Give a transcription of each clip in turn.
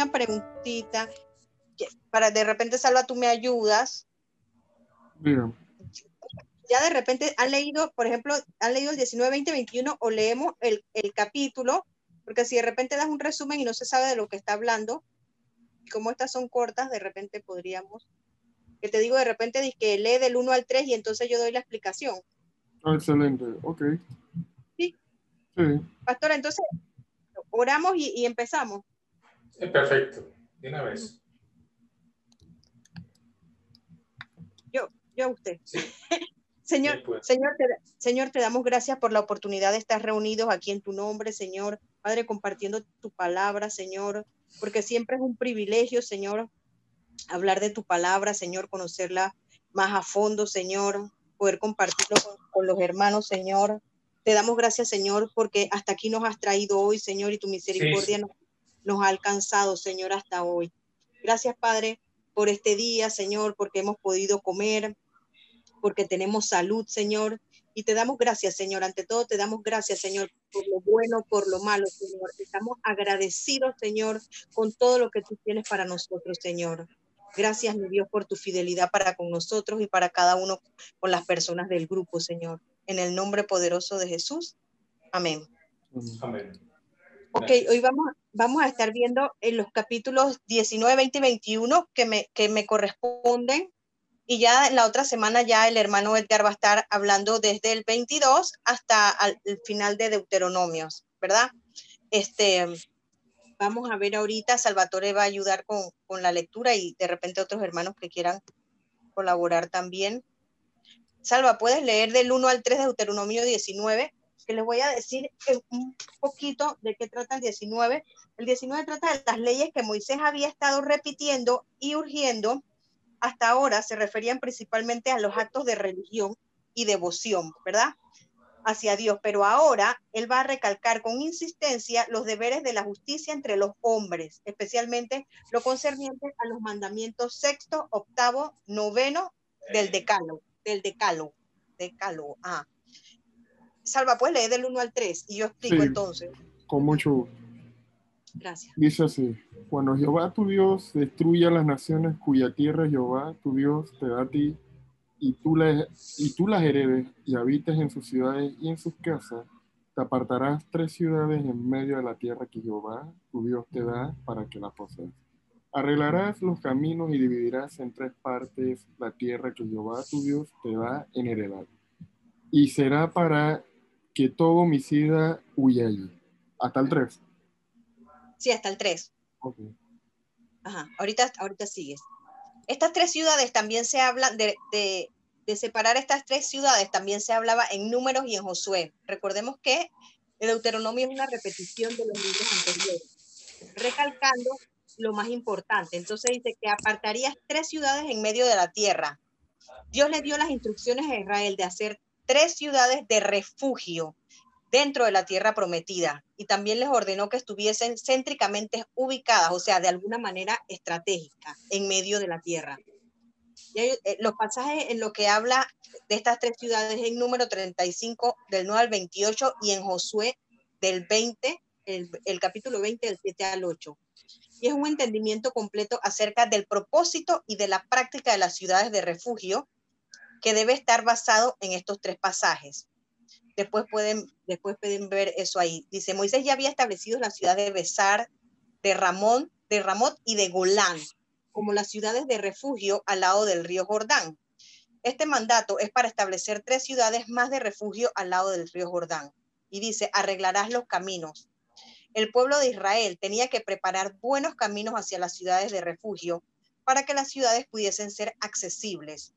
Una preguntita. Para de repente, Salva, tú me ayudas. Bien. Ya de repente han leído, por ejemplo, han leído el 19, 20, 21 o leemos el, el capítulo, porque si de repente das un resumen y no se sabe de lo que está hablando, como estas son cortas, de repente podríamos, que te digo de repente, que lee del 1 al 3 y entonces yo doy la explicación. Ah, excelente, ok. Sí. Sí. Pastora, entonces oramos y, empezamos. Perfecto, de una vez. Yo, yo a usted. Señor, Señor, te, Señor, te damos gracias por la oportunidad de estar reunidos aquí en tu nombre, Señor. Padre, compartiendo tu palabra, Señor porque siempre es un privilegio, Señor, hablar de tu palabra, Señor, conocerla más a fondo, Señor, poder compartirlo con, los hermanos, Señor. Te damos gracias, Señor, porque hasta aquí nos has traído hoy, Señor, y tu misericordia Nos, nos ha alcanzado, Señor, hasta hoy. Gracias, Padre, por este día, Señor, porque hemos podido comer, porque tenemos salud, Señor, y te damos gracias, Señor. Ante todo, te damos gracias, Señor, por lo bueno, por lo malo, Señor. Estamos agradecidos, Señor, con todo lo que tú tienes para nosotros, Señor. Gracias, mi Dios, por tu fidelidad para con nosotros y para cada uno con las personas del grupo, Señor. En el nombre poderoso de Jesús. Amén. Amén. Ok, hoy vamos, vamos a estar viendo en los capítulos 19, 20 y 21 que me, que me corresponden y ya la otra semana ya el hermano Edgar va a estar hablando desde el 22 hasta el final de Deuteronomios, ¿verdad? Este, vamos a ver ahorita, Salvatore va a ayudar con, con la lectura y de repente otros hermanos que quieran colaborar también. Salva, ¿puedes leer del 1 al 3 de Deuteronomio 19? Que les voy a decir un poquito de qué trata el 19. El 19 trata de las leyes que Moisés había estado repitiendo y urgiendo hasta ahora se referían principalmente a los actos de religión y devoción, ¿verdad? Hacia Dios, pero ahora él va a recalcar con insistencia los deberes de la justicia entre los hombres, especialmente lo concerniente a los mandamientos sexto, octavo, noveno del decalo, del decalo, decalo, ah. Salva, pues lee del 1 al 3 y yo explico entonces. Con mucho gusto. Gracias. Dice así, cuando Jehová tu Dios destruya las naciones cuya tierra Jehová tu Dios te da a ti, y tú, las, y tú las heredes y habites en sus ciudades y en sus casas, te apartarás tres ciudades en medio de la tierra que Jehová tu Dios te da para que la poseas. Arreglarás los caminos y dividirás en tres partes la tierra que Jehová tu Dios te da en heredad. Y será para que todo homicida huya allí. Hasta el tres. Sí, hasta el 3. Ajá, ahorita, ahorita sigues. Estas tres ciudades también se hablan de, de, de, separar estas tres ciudades, también se hablaba en números y en Josué. Recordemos que el Deuteronomio es una repetición de los libros anteriores, recalcando lo más importante. Entonces dice que apartarías tres ciudades en medio de la tierra. Dios le dio las instrucciones a Israel de hacer tres ciudades de refugio dentro de la tierra prometida y también les ordenó que estuviesen céntricamente ubicadas, o sea, de alguna manera estratégica en medio de la tierra. Y eh, los pasajes en lo que habla de estas tres ciudades en número 35 del 9 al 28 y en Josué del 20, el, el capítulo 20 del 7 al 8. Y es un entendimiento completo acerca del propósito y de la práctica de las ciudades de refugio que debe estar basado en estos tres pasajes. Después pueden, después pueden ver eso ahí. Dice, Moisés ya había establecido la ciudad de Besar, de Ramón, de Ramot y de Golán, como las ciudades de refugio al lado del río Jordán. Este mandato es para establecer tres ciudades más de refugio al lado del río Jordán. Y dice, arreglarás los caminos. El pueblo de Israel tenía que preparar buenos caminos hacia las ciudades de refugio para que las ciudades pudiesen ser accesibles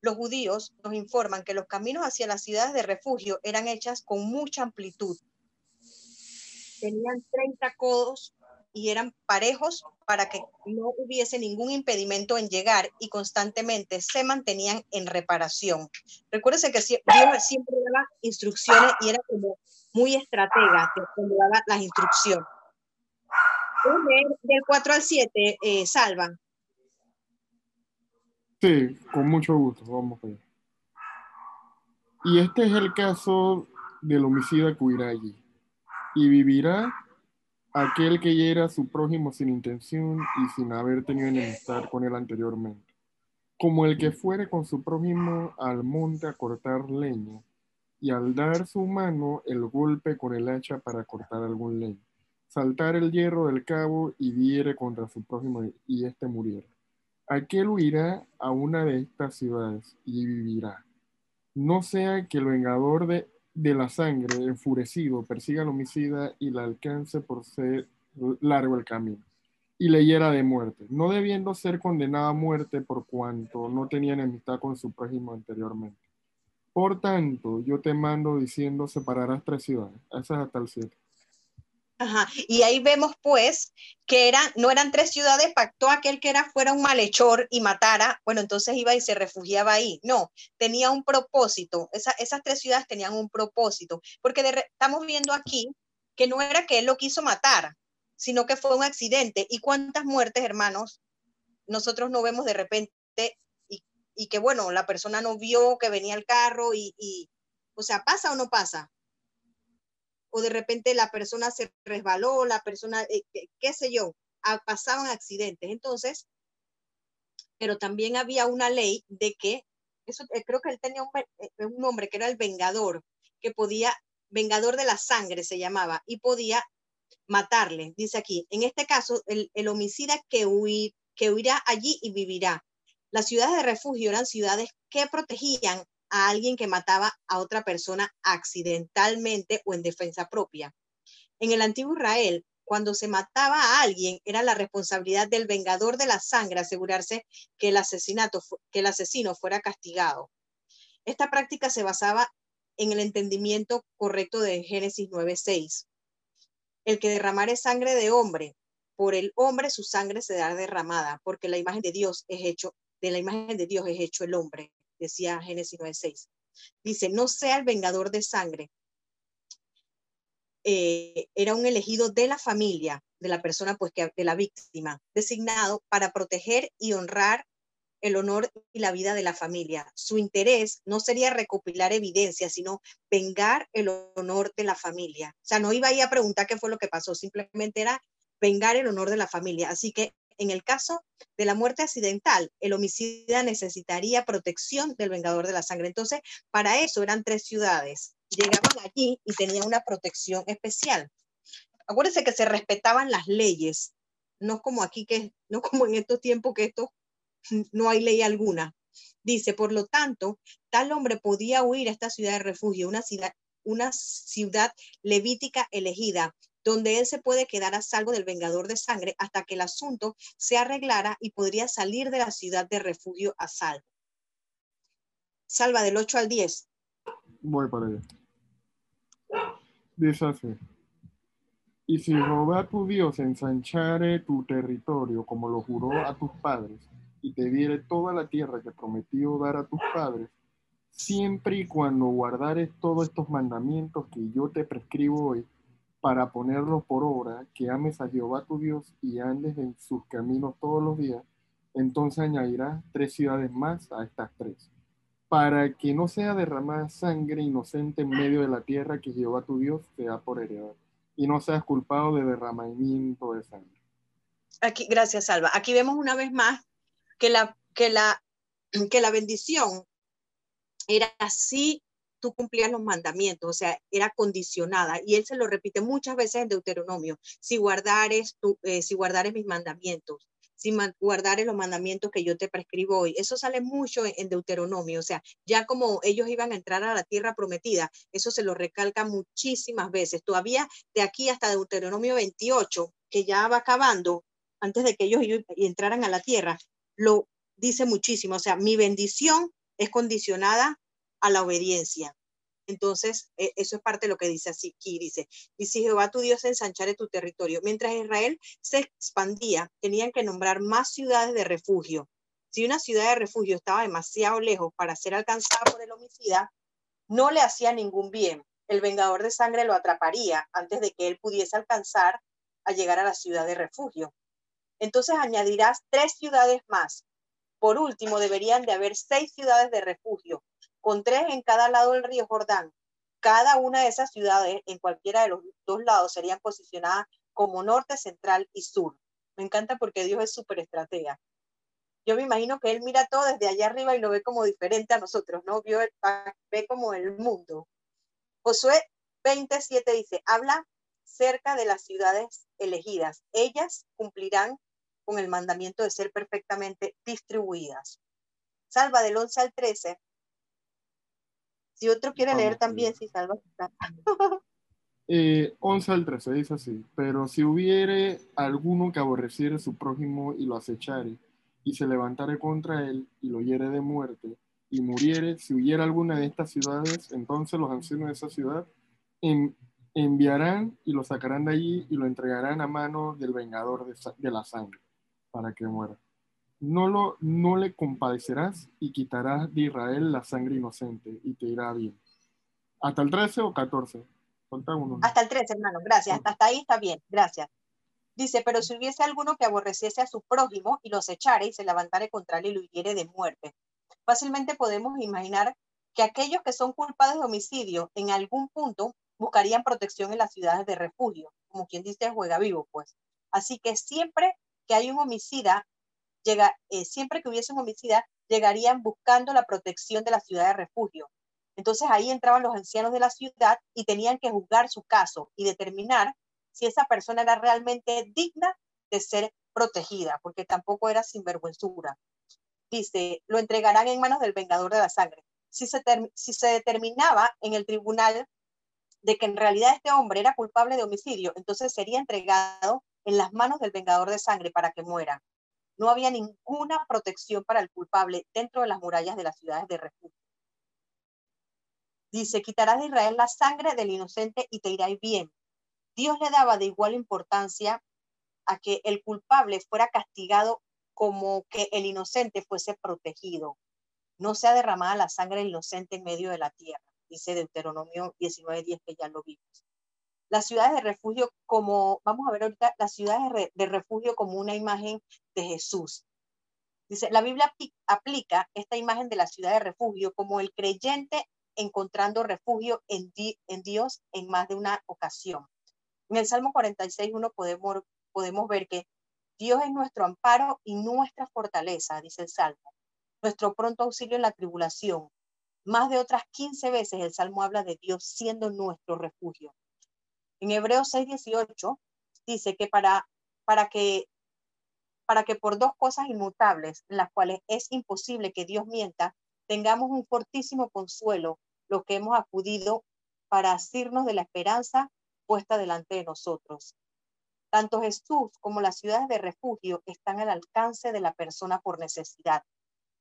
los judíos nos informan que los caminos hacia las ciudades de refugio eran hechas con mucha amplitud. Tenían 30 codos y eran parejos para que no hubiese ningún impedimento en llegar y constantemente se mantenían en reparación. Recuérdense que Dios siempre daba instrucciones y era como muy estratega cuando daba las instrucciones. Del 4 al 7, eh, Salva. Sí, con mucho gusto, vamos a ver. Y este es el caso del homicida Kuirayi. y vivirá aquel que hiera a su prójimo sin intención y sin haber tenido enemistad con él anteriormente, como el que fuere con su prójimo al monte a cortar leña, y al dar su mano el golpe con el hacha para cortar algún leño, saltar el hierro del cabo y diere contra su prójimo y éste muriera. Aquel huirá a una de estas ciudades y vivirá. No sea que el vengador de la sangre, enfurecido, persiga al homicida y la alcance por ser largo el camino, y le hiera de muerte, no debiendo ser condenada a muerte por cuanto no tenía enemistad con su prójimo anteriormente. Por tanto, yo te mando diciendo, separarás tres ciudades. Esa es hasta el 7. Ajá. Y ahí vemos pues que no eran tres ciudades, pactó aquel que era fuera un malhechor y matara, bueno, entonces iba y se refugiaba ahí. No, tenía un propósito. esas tres ciudades tenían un propósito, porque estamos viendo aquí que no era que él lo quiso matar, sino que fue un accidente. ¿Y cuántas muertes, hermanos, nosotros no vemos de repente y, y que, bueno, la persona no vio que venía el carro y, y, o sea, ¿pasa o no pasa? O de repente la persona se resbaló, la persona, eh, qué sé yo, pasaban accidentes. Entonces, pero también había una ley de que, eso eh, creo que él tenía eh, un, nombre que era el vengador, que podía, vengador de la sangre se llamaba, y podía matarle. Dice aquí, en este caso, el, homicida que, huir, que huirá allí y vivirá. Las ciudades de refugio eran ciudades que protegían a alguien que mataba a otra persona accidentalmente o en defensa propia. En el antiguo Israel, cuando se mataba a alguien, era la responsabilidad del vengador de la sangre asegurarse que el, asesinato, que el asesino fuera castigado. Esta práctica se basaba en el entendimiento correcto de Génesis 9:6. El que derramare sangre de hombre, por el hombre su sangre se da derramada, porque la imagen de Dios es hecho, de la imagen de Dios es hecho el hombre decía Génesis 9.6. Dice, no sea el vengador de sangre. Eh, era un elegido de la familia, de la persona, pues, de la víctima, designado para proteger y honrar el honor y la vida de la familia. Su interés no sería recopilar evidencia, sino vengar el honor de la familia. O sea, no iba ahí a preguntar qué fue lo que pasó, simplemente era vengar el honor de la familia. Así que en el caso de la muerte accidental, el homicida necesitaría protección del vengador de la sangre. Entonces, para eso eran tres ciudades. Llegaban allí y tenían una protección especial. Acuérdense que se respetaban las leyes, no como aquí, que no como en estos tiempos que esto no hay ley alguna. Dice, por lo tanto, tal hombre podía huir a esta ciudad de refugio, una ciudad, una ciudad levítica elegida, donde él se puede quedar a salvo del vengador de sangre hasta que el asunto se arreglara y podría salir de la ciudad de refugio a salvo. Salva del 8 al 10. Voy para allá. Dice así. Y si Jehová tu Dios ensanchare tu territorio como lo juró a tus padres, y te diere toda la tierra que prometió dar a tus padres, siempre y cuando guardares todos estos mandamientos que yo te prescribo hoy, para ponerlo por obra, que ames a Jehová tu Dios y andes en sus caminos todos los días, entonces añadirás tres ciudades más a estas tres, para que no sea derramada sangre inocente en medio de la tierra que Jehová tu Dios te da por heredad, y no seas culpado de derramamiento de sangre. Aquí, gracias, Salva. Aquí vemos una vez más que la, que la, que la bendición era así tú cumplías los mandamientos, o sea, era condicionada. Y él se lo repite muchas veces en Deuteronomio, si guardares, tu, eh, si guardares mis mandamientos, si guardares los mandamientos que yo te prescribo hoy. Eso sale mucho en, Deuteronomio, o sea, ya como ellos iban a entrar a la tierra prometida, eso se lo recalca muchísimas veces. Todavía de aquí hasta Deuteronomio 28, que ya va acabando, antes de que ellos entraran a la tierra, lo dice muchísimo, o sea, mi bendición es condicionada a la obediencia. Entonces, e, eso es parte de lo que dice aquí dice, y si Jehová tu Dios ensanchare tu territorio, mientras Israel se expandía, tenían que nombrar más ciudades de refugio. Si una ciudad de refugio estaba demasiado lejos para ser alcanzada por el homicida, no le hacía ningún bien. El vengador de sangre lo atraparía antes de que él pudiese alcanzar a llegar a la ciudad de refugio. Entonces añadirás tres ciudades más. Por último, deberían de haber seis ciudades de refugio, con tres en cada lado del río Jordán. cada una de esas ciudades, en cualquiera de los dos lados, serían posicionadas como norte, central y sur. Me encanta porque Dios es súper estratega. Yo me imagino que Él mira todo desde allá arriba y lo ve como diferente a nosotros, ¿no? Ve como el mundo. Josué 27 dice, habla cerca de las ciudades elegidas. Ellas cumplirán con el mandamiento de ser perfectamente distribuidas. Salva del 11 al 13 si otro quiere leer también, si salva. eh, 11 al 13 dice así, pero si hubiere alguno que aborreciere a su prójimo y lo acechare, y se levantare contra él y lo hiere de muerte, y muriere, si hubiera alguna de estas ciudades, entonces los ancianos de esa ciudad enviarán y lo sacarán de allí y lo entregarán a mano del vengador de, de la sangre, para que muera no, lo, no le compadecerás y quitarás de Israel la sangre inocente y te irá bien. ¿Hasta el 13 o 14? Uno. Hasta el 13, hermano, gracias. Hasta ahí está bien, gracias. Dice, pero si hubiese alguno que aborreciese a su prójimo y los echare y se levantare contra él y lo hiriere de muerte. Fácilmente podemos imaginar que aquellos que son culpados de homicidio en algún punto buscarían protección en las ciudades de refugio, como quien dice juega vivo, pues. Así que siempre que hay un homicida llega, eh, siempre que hubiese un homicida, llegarían buscando la protección de la ciudad de refugio. Entonces ahí entraban los ancianos de la ciudad y tenían que juzgar su caso y determinar si esa persona era realmente digna de ser protegida, porque tampoco era sinvergüenzura. Dice, lo entregarán en manos del vengador de la sangre. Si se, si se determinaba en el tribunal de que en realidad este hombre era culpable de homicidio, entonces sería entregado en las manos del vengador de sangre para que muera no había ninguna protección para el culpable dentro de las murallas de las ciudades de refugio. Dice, quitarás de Israel la sangre del inocente y te irá bien. Dios le daba de igual importancia a que el culpable fuera castigado como que el inocente fuese protegido. No sea derramada la sangre del inocente en medio de la tierra, dice Deuteronomio 19.10 que ya lo vimos las ciudades de refugio como, vamos a ver ahorita, las ciudades de refugio como una imagen de Jesús. Dice, la Biblia aplica esta imagen de la ciudad de refugio como el creyente encontrando refugio en, en Dios en más de una ocasión. En el Salmo 46.1 podemos, podemos ver que Dios es nuestro amparo y nuestra fortaleza, dice el Salmo, nuestro pronto auxilio en la tribulación. Más de otras 15 veces el Salmo habla de Dios siendo nuestro refugio. En Hebreos 6:18 dice que para, para, que para que por dos cosas inmutables, las cuales es imposible que Dios mienta, tengamos un fortísimo consuelo, lo que hemos acudido para asirnos de la esperanza puesta delante de nosotros. Tanto Jesús como las ciudades de refugio están al alcance de la persona por necesidad.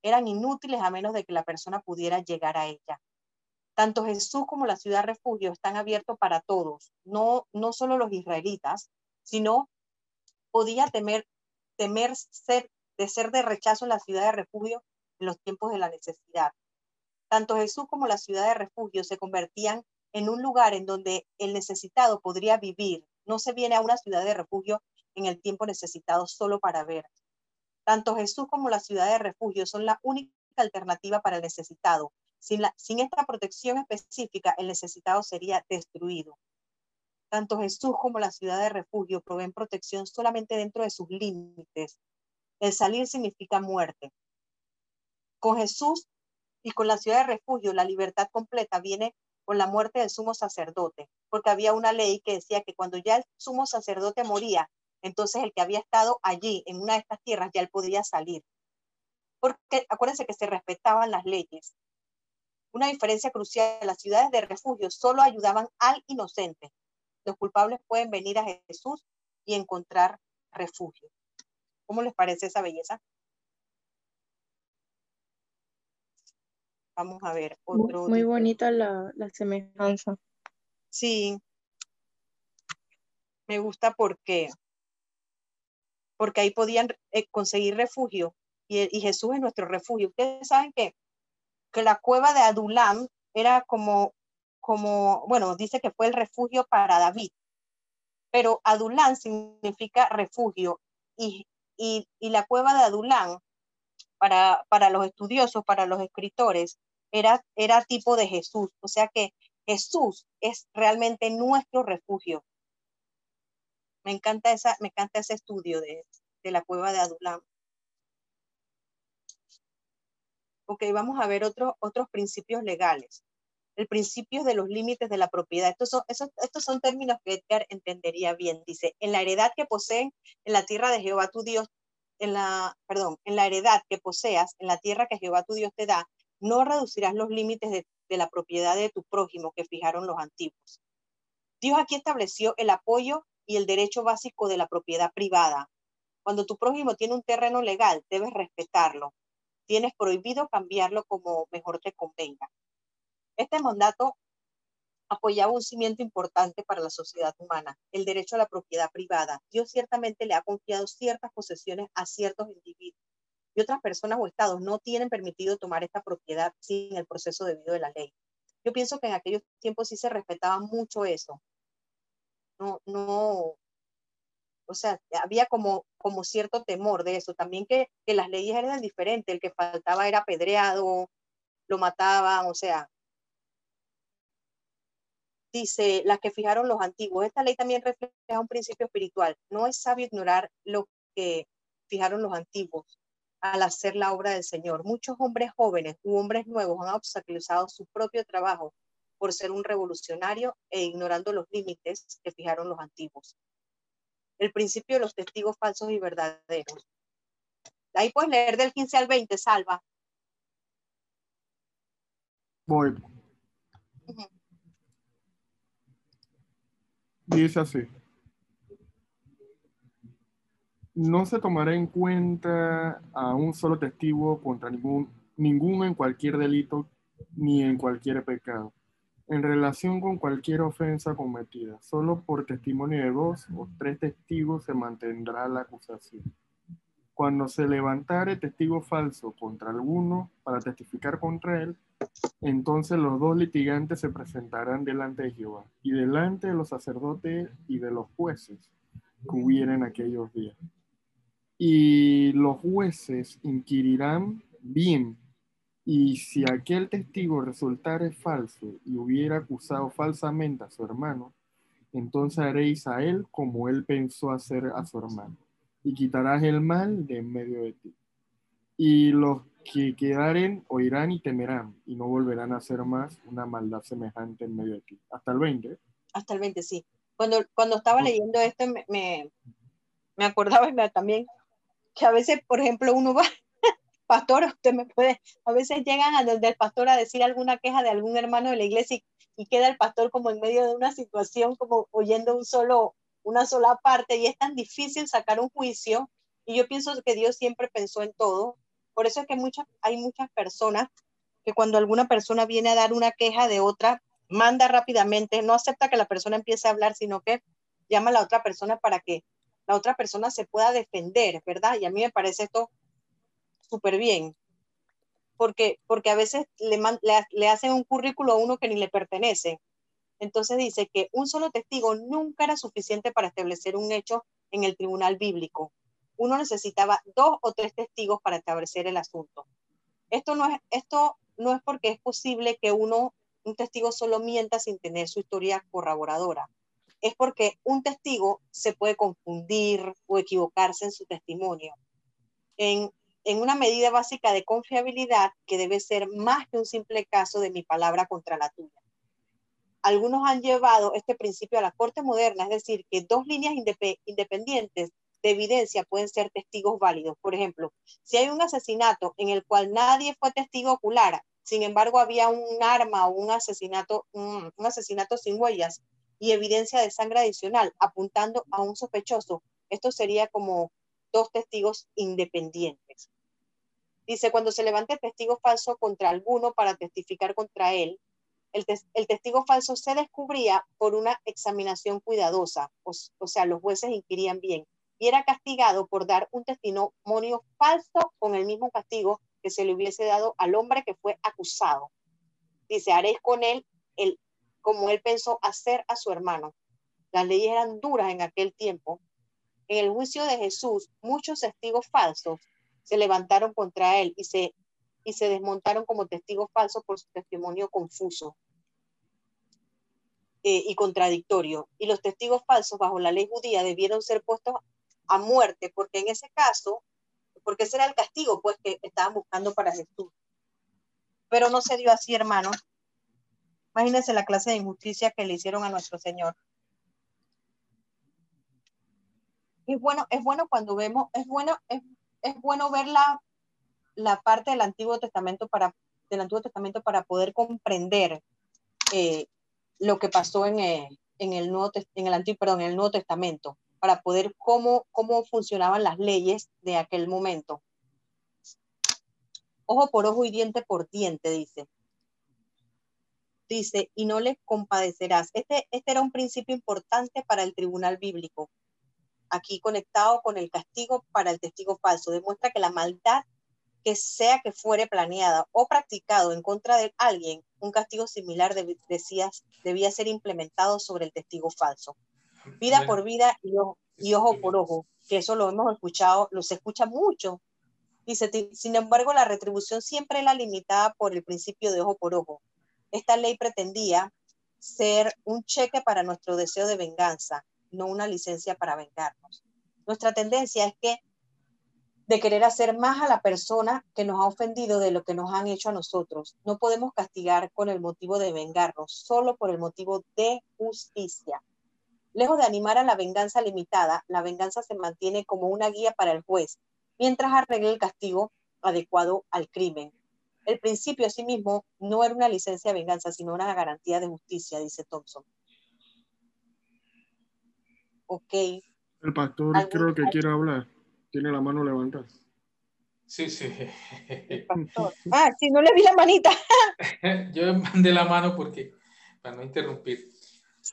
Eran inútiles a menos de que la persona pudiera llegar a ella. Tanto Jesús como la ciudad refugio están abiertos para todos, no, no solo los israelitas, sino podía temer, temer ser, de ser de rechazo en la ciudad de refugio en los tiempos de la necesidad. Tanto Jesús como la ciudad de refugio se convertían en un lugar en donde el necesitado podría vivir. No se viene a una ciudad de refugio en el tiempo necesitado solo para ver. Tanto Jesús como la ciudad de refugio son la única alternativa para el necesitado, sin, esta protección específica, el necesitado sería destruido. Tanto Jesús como la ciudad de refugio proveen protección solamente dentro de sus límites. El salir significa muerte. Con Jesús y con la ciudad de refugio, la libertad completa viene con la muerte del sumo sacerdote, porque había una ley que decía que cuando ya el sumo sacerdote moría, entonces el que había estado allí en una de estas tierras ya él podía salir. Porque acuérdense que se respetaban las leyes. Una diferencia crucial, las ciudades de refugio solo ayudaban al inocente. Los culpables pueden venir a Jesús y encontrar refugio. ¿Cómo les parece esa belleza? Vamos a ver otro. Muy bonita la, semejanza. Sí. Me gusta porque porque ahí podían eh, conseguir refugio y, y, Jesús es nuestro refugio. Ustedes saben que que la cueva de Adulam era como, como, bueno, dice que fue el refugio para David, pero Adulam significa refugio y, y, la cueva de Adulam para, para los estudiosos, para los escritores, era, era tipo de Jesús, o sea que Jesús es realmente nuestro refugio. Me encanta, esa, me encanta ese estudio de, de la cueva de Adulam. Ok, vamos a ver otros otros principios legales. El principio de los límites de la propiedad. Estos son, estos son términos que Edgar entendería bien. Dice, en la heredad que poseen en la tierra de Jehová tu Dios, en la, perdón, en la heredad que poseas en la tierra que Jehová tu Dios te da, no reducirás los límites de, de la propiedad de tu prójimo que fijaron los antiguos. Dios aquí estableció el apoyo y el derecho básico de la propiedad privada. Cuando tu prójimo tiene un terreno legal, debes respetarlo. Tienes prohibido cambiarlo como mejor te convenga. Este mandato apoyaba un cimiento importante para la sociedad humana, el derecho a la propiedad privada. Dios ciertamente le ha confiado ciertas posesiones a ciertos individuos y otras personas o estados no tienen permitido tomar esta propiedad sin el proceso debido de la ley. Yo pienso que en aquellos tiempos sí se respetaba mucho eso. No, no, o sea, había como, como cierto temor de eso. También que, que las leyes eran diferentes. El que faltaba era apedreado, lo mataban, o sea. Dice, las que fijaron los antiguos. Esta ley también refleja un principio espiritual. No es sabio ignorar lo que fijaron los antiguos al hacer la obra del Señor. Muchos hombres jóvenes u hombres nuevos han obstaculizado su propio trabajo por ser un revolucionario e ignorando los límites que fijaron los antiguos. El principio de los testigos falsos y verdaderos. Ahí puedes leer del 15 al 20, Salva. Voy. Dice así no se tomará en cuenta a un solo testigo contra ningún, ninguno en cualquier delito ni en cualquier pecado, en relación con cualquier ofensa cometida. Solo por testimonio de dos o tres testigos se mantendrá la acusación. Cuando se levantare testigo falso contra alguno para testificar contra él, entonces los dos litigantes se presentarán delante de Jehová y delante de los sacerdotes y de los jueces que hubiera en aquellos días y los jueces inquirirán bien, y si aquel testigo resultare falso y hubiera acusado falsamente a su hermano, entonces haréis a él como él pensó hacer a su hermano, y quitarás el mal de en medio de ti. Y los que quedaren oirán y temerán, y no volverán a hacer más una maldad semejante en medio de ti. Hasta el 20. Hasta el 20, sí. Cuando, cuando estaba leyendo esto, me, me, me acordaba también que a veces, por ejemplo, uno va, pastor, usted me puede, a veces llegan a donde el pastor a decir alguna queja de algún hermano de la iglesia y, queda el pastor como en medio de una situación, como oyendo un solo, una sola parte y es tan difícil sacar un juicio. Y yo pienso que Dios siempre pensó en todo. Por eso es que muchas, hay muchas personas que cuando alguna persona viene a dar una queja de otra, manda rápidamente, no acepta que la persona empiece a hablar, sino que llama a la otra persona para que la otra persona se pueda defender, ¿verdad? Y a mí me parece esto súper bien, porque, porque a veces le, le, hacen un currículo a uno que ni le pertenece. Entonces dice que un solo testigo nunca era suficiente para establecer un hecho en el tribunal bíblico. Uno necesitaba dos o tres testigos para establecer el asunto. Esto no es, esto no es porque es posible que uno, un testigo solo mienta sin tener su historia corroboradora es porque un testigo se puede confundir o equivocarse en su testimonio. En, una medida básica de confiabilidad que debe ser más que un simple caso de mi palabra contra la tuya. Algunos han llevado este principio a la corte moderna, es decir, que dos líneas independientes de evidencia pueden ser testigos válidos. Por ejemplo, si hay un asesinato en el cual nadie fue testigo ocular, sin embargo había un arma o un asesinato, un asesinato sin huellas, y evidencia de sangre adicional apuntando a un sospechoso. Esto sería como dos testigos independientes. Dice, cuando se levante testigo falso contra alguno para testificar contra él, el, testigo falso se descubría por una examinación cuidadosa, o, o sea, los jueces inquirían bien, y era castigado por dar un testimonio falso con el mismo castigo que se le hubiese dado al hombre que fue acusado. Dice, haréis con él el como él pensó hacer a su hermano. Las leyes eran duras en aquel tiempo. En el juicio de Jesús, muchos testigos falsos se levantaron contra él y se, y se desmontaron como testigos falsos por su testimonio confuso. eh, y contradictorio. Y los testigos falsos bajo la ley judía debieron ser puestos a muerte, porque en ese caso, porque ese era el castigo pues que estaban buscando para Jesús. Pero no se dio así, hermano. Imagínense la clase de injusticia que le hicieron a nuestro Señor. Es bueno, es bueno cuando vemos, es bueno, bueno ver la, la parte del Antiguo Testamento para, del Antiguo Testamento para poder comprender eh, lo que pasó en, eh, en, el Nuevo, en el Antiguo, perdón, el Nuevo Testamento para poder cómo, cómo funcionaban las leyes de aquel momento. Ojo por ojo y diente por diente, dice. Dice, y no le compadecerás. Este, este era un principio importante para el tribunal bíblico. Aquí conectado con el castigo para el testigo falso. Demuestra que la maldad que sea que fuere planeada o practicado en contra de alguien, un castigo similar decía, debía ser implementado sobre el testigo falso vida por vida y ojo, por ojo, que eso lo hemos escuchado, lo se escucha mucho. Dice, sin embargo, la retribución siempre era limitada por el principio de ojo por ojo. Esta ley pretendía ser un cheque para nuestro deseo de venganza, no una licencia para vengarnos. Nuestra tendencia es que de querer hacer más a la persona que nos ha ofendido de lo que nos han hecho a nosotros. No podemos castigar con el motivo de vengarnos, solo por el motivo de justicia. Lejos de animar a la venganza limitada, la venganza se mantiene como una guía para el juez, mientras arregle el castigo adecuado al crimen. El principio asimismo no era una licencia de venganza, sino una garantía de justicia, dice Thompson. Ok. El pastor creo que quiere hablar. Tiene la mano levantada. Sí, sí. Ah, sí, no le vi la manita. Yo mandé la mano porque, para no interrumpir.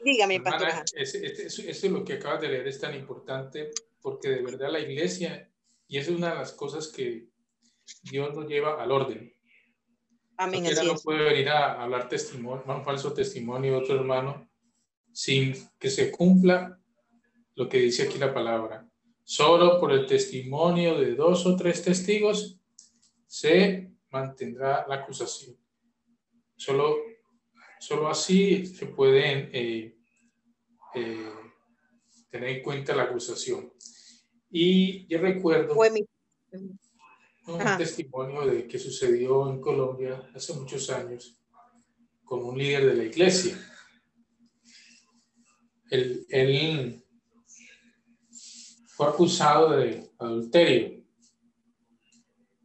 Dígame, pastor. Eso es lo que acabas de leer es tan importante porque de verdad la iglesia, y es una de las cosas que Dios nos lleva al orden. Amén. no puede venir a hablar testimonio, un falso testimonio de otro hermano sin que se cumpla lo que dice aquí la palabra. Solo por el testimonio de dos o tres testigos se mantendrá la acusación. Solo Solo así se puede eh, eh, tener en cuenta la acusación. Y yo recuerdo un testimonio de que sucedió en Colombia hace muchos años con un líder de la iglesia. Él, él fue acusado de adulterio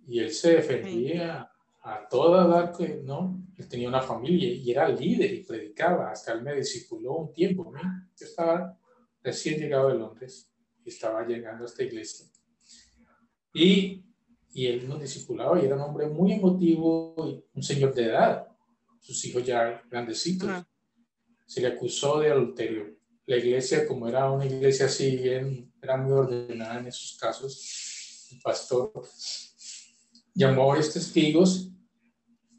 y él se defendía a toda edad que no, él tenía una familia y era líder y predicaba, hasta él me discipuló un tiempo. Yo estaba recién llegado de Londres y estaba llegando a esta iglesia. Y, y él nos discipulaba y era un hombre muy emotivo y un señor de edad, sus hijos ya grandecitos. Se le acusó de adulterio. La iglesia, como era una iglesia así, bien, era muy ordenada en esos casos, el pastor llamó a varios testigos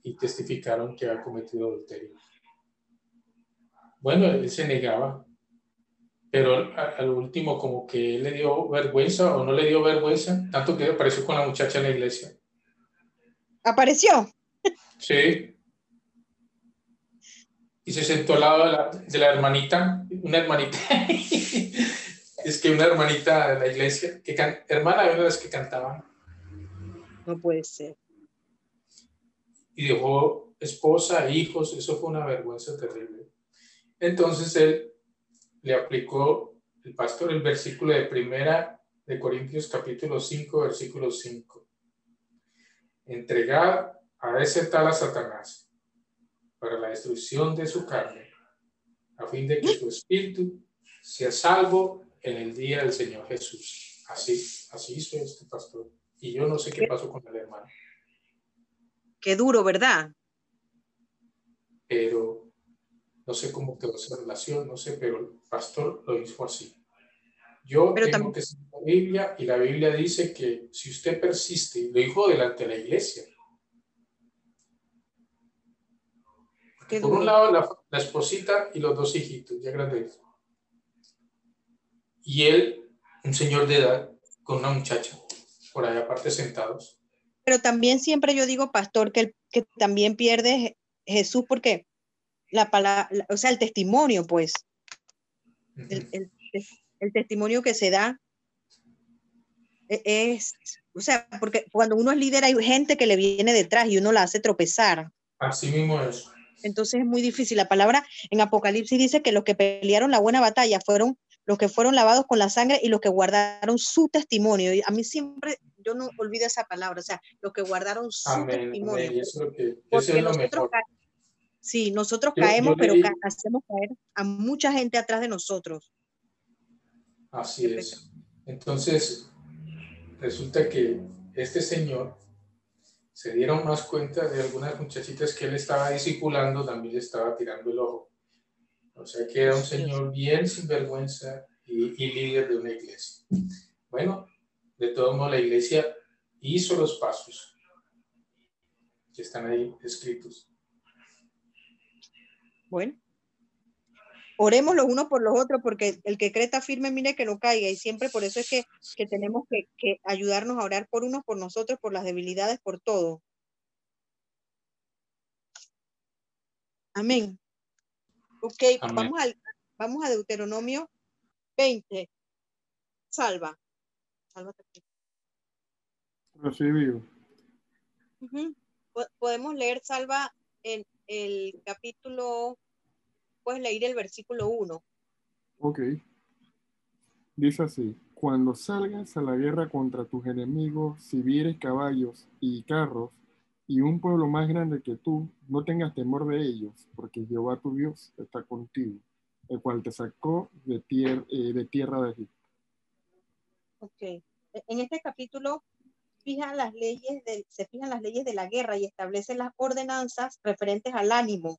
y testificaron que había cometido adulterio. Bueno, él se negaba, pero al último como que él le dio vergüenza o no le dio vergüenza, tanto que apareció con la muchacha en la iglesia. ¿Apareció? Sí. Y se sentó al lado de la, de la hermanita, una hermanita, es que una hermanita de la iglesia, que hermana de una de las que cantaban. No puede ser y dejó esposa, hijos, eso fue una vergüenza terrible. Entonces él le aplicó el pastor el versículo de primera de Corintios capítulo 5, versículo 5. Entregad a ese tal a Satanás para la destrucción de su carne, a fin de que su espíritu sea salvo en el día del Señor Jesús. Así, así hizo este pastor. Y yo no sé qué pasó con el hermano. Qué duro, ¿verdad? Pero no sé cómo quedó esa relación, no sé, pero el pastor lo hizo así. Yo tengo que seguir la Biblia y la Biblia dice que si usted persiste, lo dijo delante de la iglesia. Por un lado, la, esposita y los dos hijitos, ya grandes. Y él, un señor de edad, con una muchacha, por ahí aparte sentados pero también siempre yo digo, pastor, que, que también pierde Jesús, porque la palabra, o sea, el testimonio, pues. el, el, testimonio que se da e, es, o sea, porque cuando uno es líder hay gente que le viene detrás y uno la hace tropezar. Así mismo es. Entonces es muy difícil. La palabra en Apocalipsis dice que los que pelearon la buena batalla fueron los que fueron lavados con la sangre y los que guardaron su testimonio. Y a mí siempre, yo no olvido esa palabra, o sea, los que guardaron su testimonio. Porque nosotros, sí, nosotros caemos, pero hacemos caer a mucha gente atrás de nosotros. Así es. Entonces, resulta que este señor se dieron más cuenta de algunas muchachitas que él estaba discipulando, también le estaba tirando el ojo. O sea que era un señor bien sinvergüenza y, y líder de una iglesia. Bueno, de todos modos la iglesia hizo los pasos que están ahí escritos. Bueno, oremos los unos por los otros, porque el que cree está firme, mire que no caiga, y siempre por eso es que, que tenemos que, que, ayudarnos a orar por unos, por nosotros, por las debilidades, por todo. Amén. Ok, Vamos, al, vamos a Deuteronomio 20. Salva. Sálvate. Recibido. Podemos leer Salva en el capítulo puedes leer el versículo 1. Ok. Dice así, cuando salgas a la guerra contra tus enemigos, si vieres caballos y carros y un pueblo más grande que tú, no tengas temor de ellos, porque Jehová tu Dios está contigo, el cual te sacó de, eh, de tierra de Egipto. Ok. En este capítulo fijan las leyes se fijan las leyes de la guerra y establecen las ordenanzas referentes al ánimo,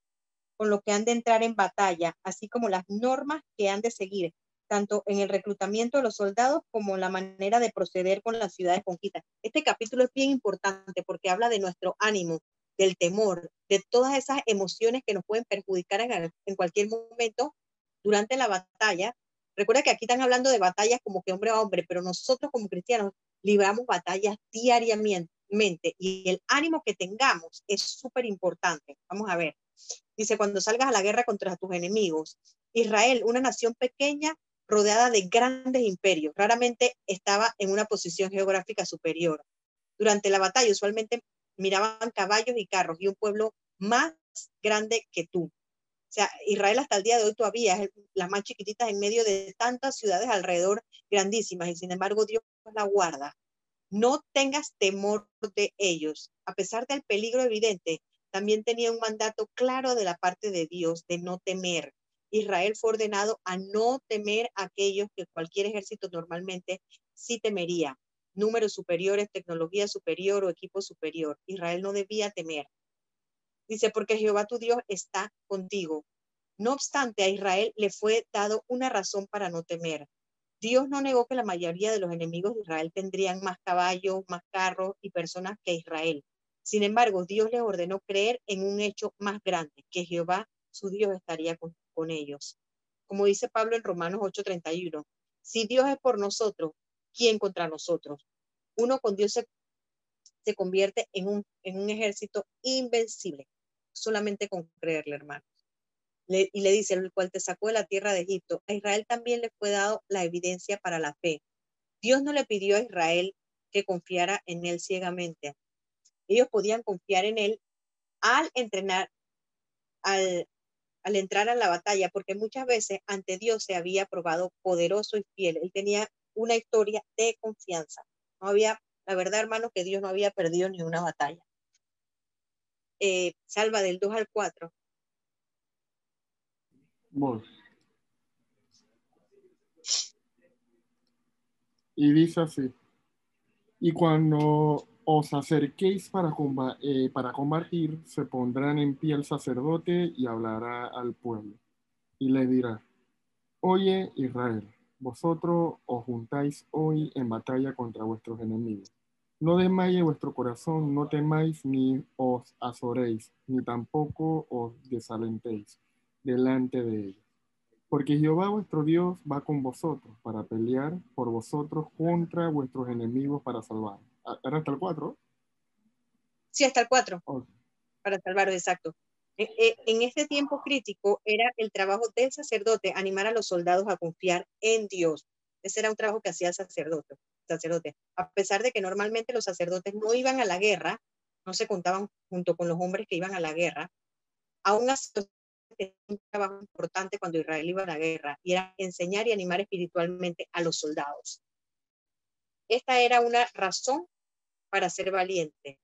con lo que han de entrar en batalla, así como las normas que han de seguir, tanto en el reclutamiento de los soldados como la manera de proceder con las ciudades conquistas. Este capítulo es bien importante porque habla de nuestro ánimo, del temor, de todas esas emociones que nos pueden perjudicar en, en cualquier momento durante la batalla. Recuerda que aquí están hablando de batallas como que hombre a hombre, pero nosotros como cristianos libramos batallas diariamente y el ánimo que tengamos es súper importante. Vamos a ver. Dice, cuando salgas a la guerra contra tus enemigos. Israel, una nación pequeña rodeada de grandes imperios, raramente estaba en una posición geográfica superior. Durante la batalla usualmente miraban caballos y carros y un pueblo más grande que tú. O sea, Israel hasta el día de hoy todavía es la más chiquitita en medio de tantas ciudades alrededor grandísimas y sin embargo Dios la guarda. No tengas temor de ellos. A pesar del peligro evidente, también tenía un mandato claro de la parte de Dios de no temer. Israel fue ordenado a no temer aquellos que cualquier ejército normalmente sí temería. Números superiores, tecnología superior o equipo superior. Israel no debía temer. Dice, porque Jehová tu Dios está contigo. No obstante, a Israel le fue dado una razón para no temer. Dios no negó que la mayoría de los enemigos de Israel tendrían más caballos, más carros y personas que Israel. Sin embargo, Dios les ordenó creer en un hecho más grande, que Jehová, su Dios, estaría con, ellos. Como dice Pablo en Romanos 8:31, si Dios es por nosotros, ¿quién contra nosotros? Uno con Dios se, se convierte en un, en un ejército invencible, solamente con creerle, hermanos. y le dice, el cual te sacó de la tierra de Egipto. A Israel también le fue dado la evidencia para la fe. Dios no le pidió a Israel que confiara en él ciegamente, ellos podían confiar en él al entrenar, al, entrar a la batalla, porque muchas veces ante Dios se había probado poderoso y fiel. Él tenía una historia de confianza. No había, la verdad, hermano, que Dios no había perdido ni una batalla. Eh, salva del 2 al 4. Y dice así. Y cuando os acerquéis para, eh, para combatir, se pondrán en pie el sacerdote y hablará al pueblo. Y le dirá, oye Israel, vosotros os juntáis hoy en batalla contra vuestros enemigos. No desmaye vuestro corazón, no temáis ni os azoréis, ni tampoco os desalentéis delante de ellos. Porque Jehová vuestro Dios va con vosotros para pelear por vosotros contra vuestros enemigos para salvar ¿Era hasta el 4? Sí, hasta el 4. Para salvaros, exacto. E, e, en este tiempo crítico era el trabajo del sacerdote animar a los soldados a confiar en Dios. Ese era un trabajo que hacía el sacerdote. sacerdote. A pesar de que normalmente los sacerdotes no iban a la guerra, no se contaban junto con los hombres que iban a la guerra, aún así un trabajo importante cuando Israel iba a la guerra y era enseñar y animar espiritualmente a los soldados. Esta era una razón para ser valiente.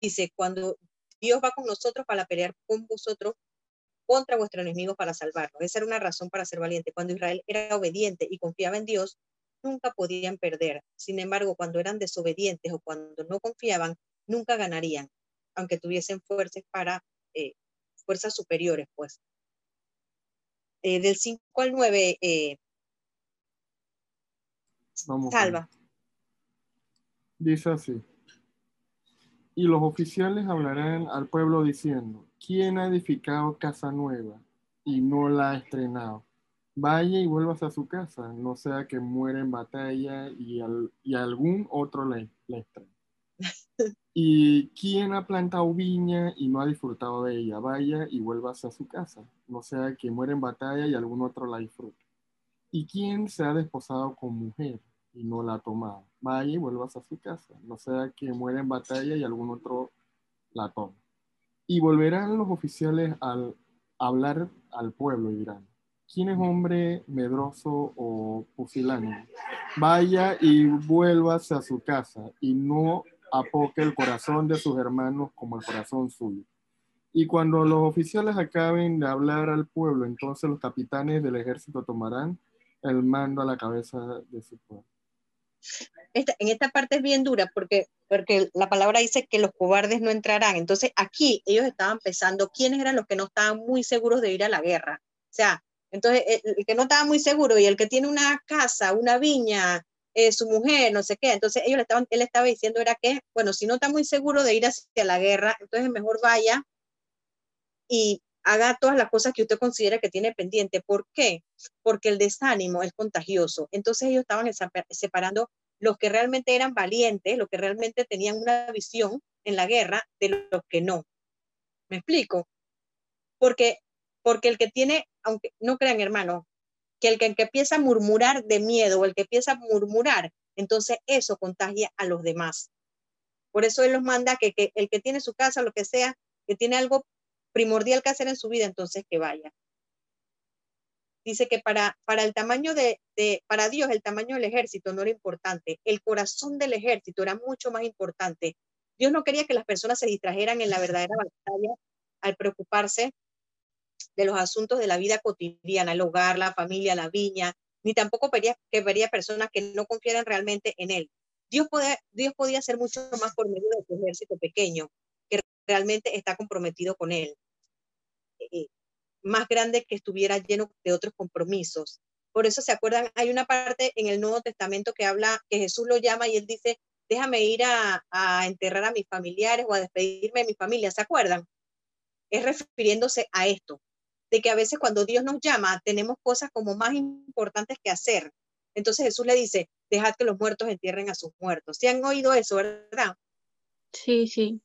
Dice, cuando Dios va con nosotros para pelear con vosotros contra vuestros enemigos para salvarnos. Esa era una razón para ser valiente. Cuando Israel era obediente y confiaba en Dios, nunca podían perder. Sin embargo, cuando eran desobedientes o cuando no confiaban, nunca ganarían, aunque tuviesen fuerzas para eh, fuerzas superiores, pues. Eh, del 5 al 9, eh, salva. Dice así. Y los oficiales hablarán al pueblo diciendo, ¿quién ha edificado casa nueva y no la ha estrenado? Vaya y vuelvas a su casa, no sea que muera en batalla y, y algún otro la, la estrene. ¿Y quién ha plantado viña y no ha disfrutado de ella? Vaya y vuelvas a su casa, no sea que muera en batalla y algún otro la disfrute. ¿Y quién se ha desposado con mujer y no la ha tomado? Vaya y vuelvas a su casa, no sea que muera en batalla y algún otro la tome. Y volverán los oficiales al hablar al pueblo y dirán, ¿quién es hombre medroso o pusilánime? Vaya y vuelvas a su casa y no apoque el corazón de sus hermanos como el corazón suyo. Y cuando los oficiales acaben de hablar al pueblo, entonces los capitanes del ejército tomarán el mando a la cabeza de su pueblo. en esta parte es bien dura porque, porque la palabra dice que los cobardes no entrarán. Entonces aquí ellos estaban pensando quiénes eran los que no estaban muy seguros de ir a la guerra. O sea, entonces el que no estaba muy seguro y el que tiene una casa, una viña, eh, su mujer, no sé qué. Entonces ellos le estaban, él estaba diciendo era que, bueno, si no está muy seguro de ir hacia la guerra, entonces mejor vaya y haga todas las cosas que usted considera que tiene pendiente. ¿Por qué? Porque el desánimo es contagioso. Entonces ellos estaban separando los que realmente eran valientes, los que realmente tenían una visión en la guerra, de los que no. ¿Me explico? Porque, porque el que tiene, aunque no crean hermano, que el que, empieza a murmurar de miedo o el que empieza a murmurar, entonces eso contagia a los demás. Por eso Él los manda que, el que tiene su casa, lo que sea, que tiene algo primordial que hacer en su vida, entonces que vaya. Dice que para, para el tamaño de, de, para Dios el tamaño del ejército no era importante, el corazón del ejército era mucho más importante. Dios no quería que las personas se distrajeran en la verdadera batalla al preocuparse de los asuntos de la vida cotidiana, el hogar, la familia, la viña, ni tampoco vería, que vería personas que no confiaran realmente en él. Dios, podía, Dios podía hacer mucho más por medio de su ejército pequeño, que realmente está comprometido con él. Más grande que estuviera lleno de otros compromisos. Por eso se acuerdan, hay una parte en el Nuevo Testamento que habla, que Jesús lo llama y él dice, déjame ir a, a enterrar a mis familiares o a despedirme de mi familia. ¿Se acuerdan? Es refiriéndose a esto, de que a veces cuando Dios nos llama tenemos cosas como más importantes que hacer. Entonces Jesús le dice, dejad que los muertos entierren a sus muertos. ¿Se han oído eso, verdad? Sí, sí.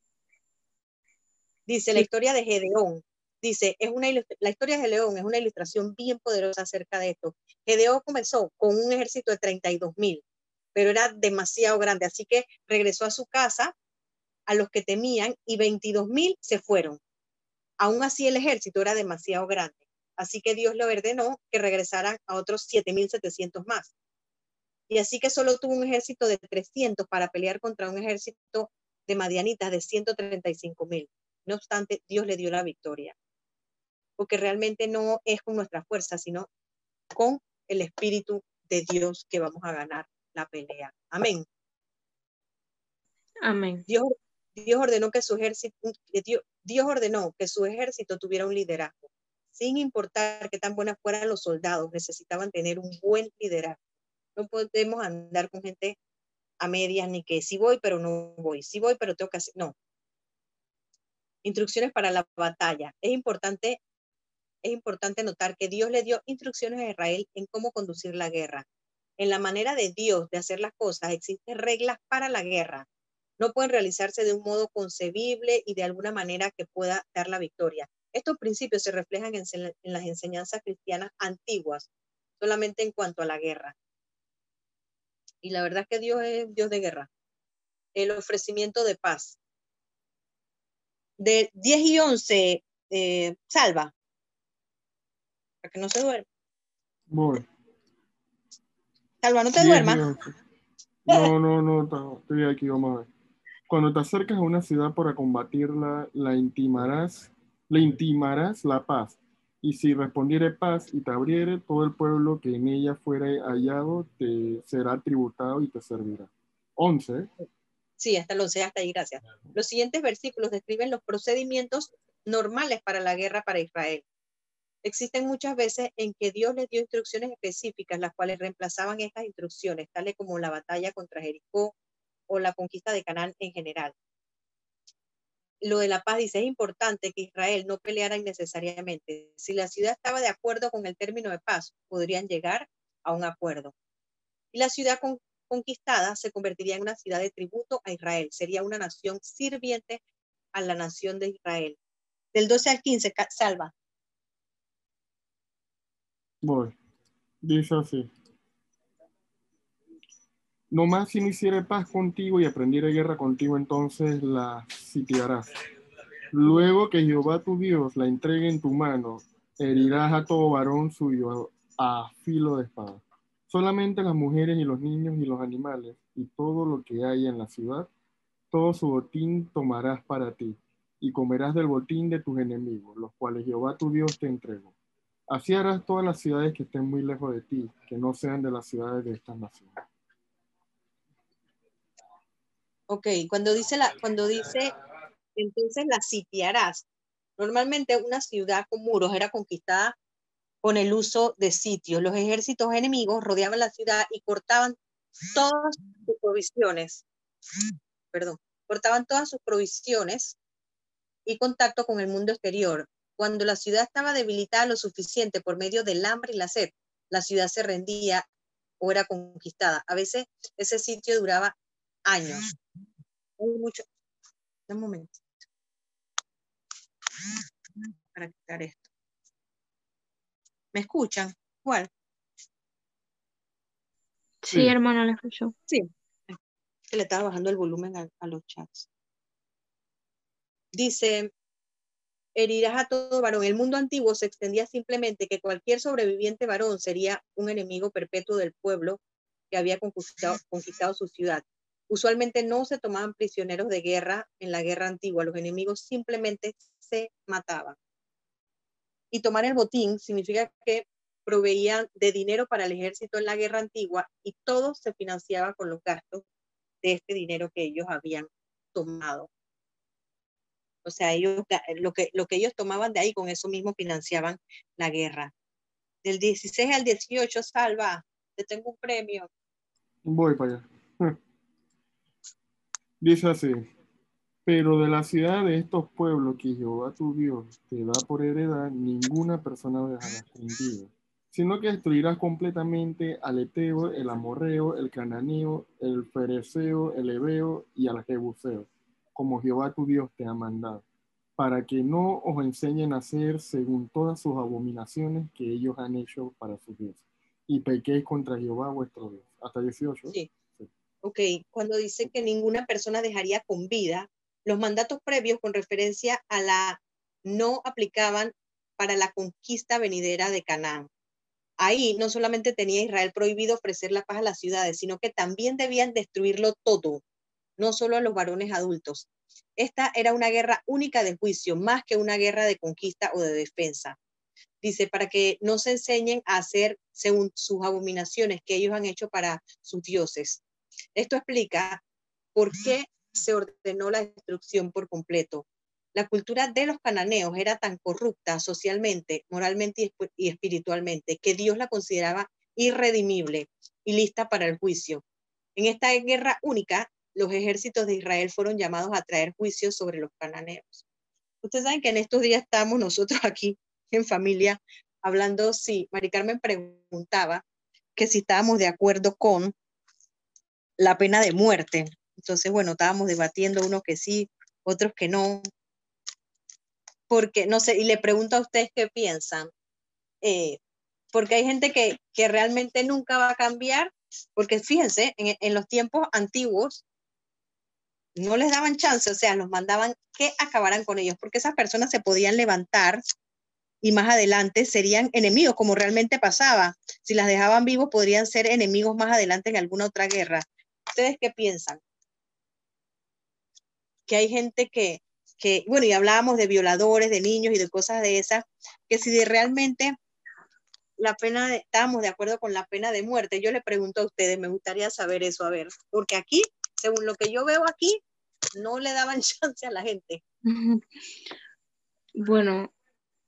Dice la historia de Gedeón. Dice, es una la historia de Gedeón es una ilustración bien poderosa acerca de esto. Gedeón comenzó con un ejército de 32 mil, pero era demasiado grande, así que regresó a su casa a los que temían y 22 mil se fueron. Aún así el ejército era demasiado grande, así que Dios le ordenó que regresaran a otros 7.700 más. Y así que solo tuvo un ejército de 300 para pelear contra un ejército de madianitas de 135.000. No obstante, Dios le dio la victoria, porque realmente no es con nuestra fuerza, sino con el Espíritu de Dios que vamos a ganar la pelea. Amén. Amén. Dios, Dios ordenó que su ejército, Dios, Dios ordenó que su ejército tuviera un liderazgo. Sin importar qué tan buenas fueran los soldados, necesitaban tener un buen liderazgo. No podemos andar con gente a medias ni que si voy pero no voy, si voy pero tengo que hacer, no. Instrucciones para la batalla. Es importante, es importante notar que Dios le dio instrucciones a Israel en cómo conducir la guerra. En la manera de Dios de hacer las cosas existen reglas para la guerra no pueden realizarse de un modo concebible y de alguna manera que pueda dar la victoria. Estos principios se reflejan en, las enseñanzas cristianas antiguas, solamente en cuanto a la guerra. Y la verdad es que Dios es Dios de guerra. El ofrecimiento de paz. De 10 y 11, eh, salva. Para que no se duerma. Bueno. Salva, no te duermas. No, no, no, estoy aquí, vamos a ver. Cuando te acercas a una ciudad para combatirla, la intimarás, le intimarás la paz. Y si respondiere paz y te abriere, todo el pueblo que en ella fuera hallado te será tributado y te servirá. 11. Sí, hasta el 11, hasta ahí, gracias. Los siguientes versículos describen los procedimientos normales para la guerra para Israel. Existen muchas veces en que Dios les dio instrucciones específicas, las cuales reemplazaban estas instrucciones, tales como la batalla contra Jericó o la conquista de Canaán en general. Lo de la paz dice, es importante que Israel no peleara innecesariamente. Si la ciudad estaba de acuerdo con el término de paz, podrían llegar a un acuerdo. Y la ciudad conquistada se convertiría en una ciudad de tributo a Israel. Sería una nación sirviente a la nación de Israel. Del 12 al 15, salva. Voy. Dice así. No más si no hiciere paz contigo y aprendiera guerra contigo, entonces la sitiarás. Luego que Jehová tu Dios la entregue en tu mano, herirás a todo varón suyo a filo de espada. Solamente las mujeres y los niños y los animales y todo lo que hay en la ciudad, todo su botín tomarás para ti y comerás del botín de tus enemigos, los cuales Jehová tu Dios te entregó. Así harás todas las ciudades que estén muy lejos de ti, que no sean de las ciudades de estas naciones. Ok, cuando dice, la, cuando dice entonces la sitiarás. Normalmente una ciudad con muros era conquistada con el uso de sitios. Los ejércitos enemigos rodeaban la ciudad y cortaban todas sus provisiones. Perdón, cortaban todas sus provisiones y contacto con el mundo exterior. Cuando la ciudad estaba debilitada lo suficiente por medio del hambre y la sed, la ciudad se rendía o era conquistada. A veces ese sitio duraba años. mucho. Un momento. Para quitar esto. ¿Me escuchan? ¿Cuál? Sí, hermano, le escucho. Sí. Le estaba bajando el volumen a los chats. Dice, herirás a todo varón. El mundo antiguo se extendía simplemente que cualquier sobreviviente varón sería un enemigo perpetuo del pueblo que había conquistado, su ciudad. Usualmente no se tomaban prisioneros de guerra en la guerra antigua, los enemigos simplemente se mataban. Y tomar el botín significa que proveían de dinero para el ejército en la guerra antigua y todo se financiaba con los gastos de este dinero que ellos habían tomado. O sea, ellos, lo, que, lo que ellos tomaban de ahí, con eso mismo financiaban la guerra. Del 16 al 18, Salva, te tengo un premio. Voy para allá. Dice así, pero de la ciudad de estos pueblos que Jehová tu Dios te da por heredad, ninguna persona dejará contigo, sino que destruirás completamente al Eteo, el Amorreo, el Cananeo, el Fereceo, el Ebeo y al Jebuseo como Jehová tu Dios te ha mandado, para que no os enseñen a hacer según todas sus abominaciones que ellos han hecho para sus dioses, y pequéis contra Jehová vuestro Dios. Hasta 18. Sí. Ok, cuando dice que ninguna persona dejaría con vida, los mandatos previos con referencia a la no aplicaban para la conquista venidera de Canaán. Ahí no solamente tenía Israel prohibido ofrecer la paz a las ciudades, sino que también debían destruirlo todo, no solo a los varones adultos. Esta era una guerra única de juicio, más que una guerra de conquista o de defensa. Dice, para que no se enseñen a hacer según sus abominaciones que ellos han hecho para sus dioses. Esto explica por qué se ordenó la destrucción por completo. La cultura de los cananeos era tan corrupta socialmente, moralmente y espiritualmente que Dios la consideraba irredimible y lista para el juicio. En esta guerra única, los ejércitos de Israel fueron llamados a traer juicios sobre los cananeos. Ustedes saben que en estos días estamos nosotros aquí en familia hablando, sí, Mari Carmen preguntaba que si estábamos de acuerdo con la pena de muerte. Entonces, bueno, estábamos debatiendo unos que sí, otros que no. Porque, no sé, y le pregunto a ustedes qué piensan. Eh, porque hay gente que, que, realmente nunca va a cambiar, porque fíjense, en, en, los tiempos antiguos no les daban chance, o sea, los mandaban que acabaran con ellos, porque esas personas se podían levantar y más adelante serían enemigos, como realmente pasaba. Si las dejaban vivos, podrían ser enemigos más adelante en alguna otra guerra. ¿Ustedes qué piensan? Que hay gente que, que, bueno, y hablábamos de violadores, de niños y de cosas de esas, que si realmente la pena, de, estábamos de acuerdo con la pena de muerte, yo le pregunto a ustedes, me gustaría saber eso, a ver, porque aquí, según lo que yo veo aquí, no le daban chance a la gente. Bueno,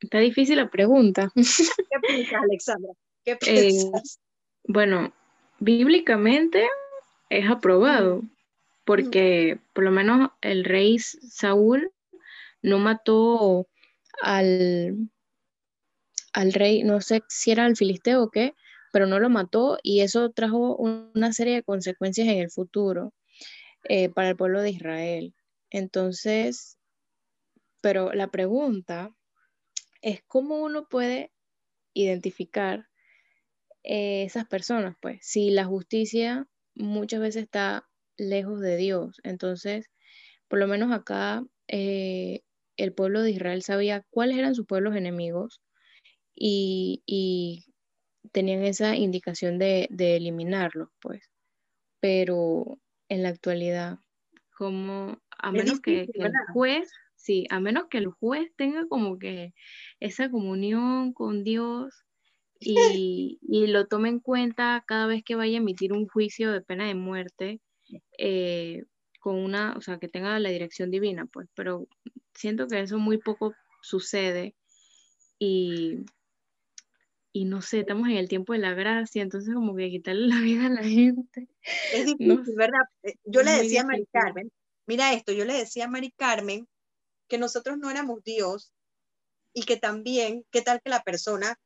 Está difícil la pregunta. ¿Qué piensas, Alexandra? ¿Qué eh, piensas? bueno, bíblicamente es aprobado, porque por lo menos el rey Saúl no mató al, al rey, no sé si era el filisteo o qué, pero no lo mató y eso trajo una serie de consecuencias en el futuro eh, para el pueblo de Israel. Entonces, pero la pregunta es cómo uno puede identificar eh, esas personas, pues, si la justicia muchas veces está lejos de Dios. Entonces, por lo menos acá, eh, el pueblo de Israel sabía cuáles eran sus pueblos enemigos y, tenían esa indicación de, eliminarlos, pues. Pero en la actualidad, como a menos que, el juez Sí, a menos que el juez tenga como que esa comunión con Dios y, lo tome en cuenta cada vez que vaya a emitir un juicio de pena de muerte, eh, con una, o sea, que tenga la dirección divina, pues, pero siento que eso muy poco sucede y, y no sé, estamos en el tiempo de la gracia, entonces como que quitarle la vida a la gente. Es difícil, ¿verdad? Eh, yo le decía a Mari Carmen, mira esto, yo le decía a Mari Carmen que nosotros no éramos Dios y que también, qué tal que la persona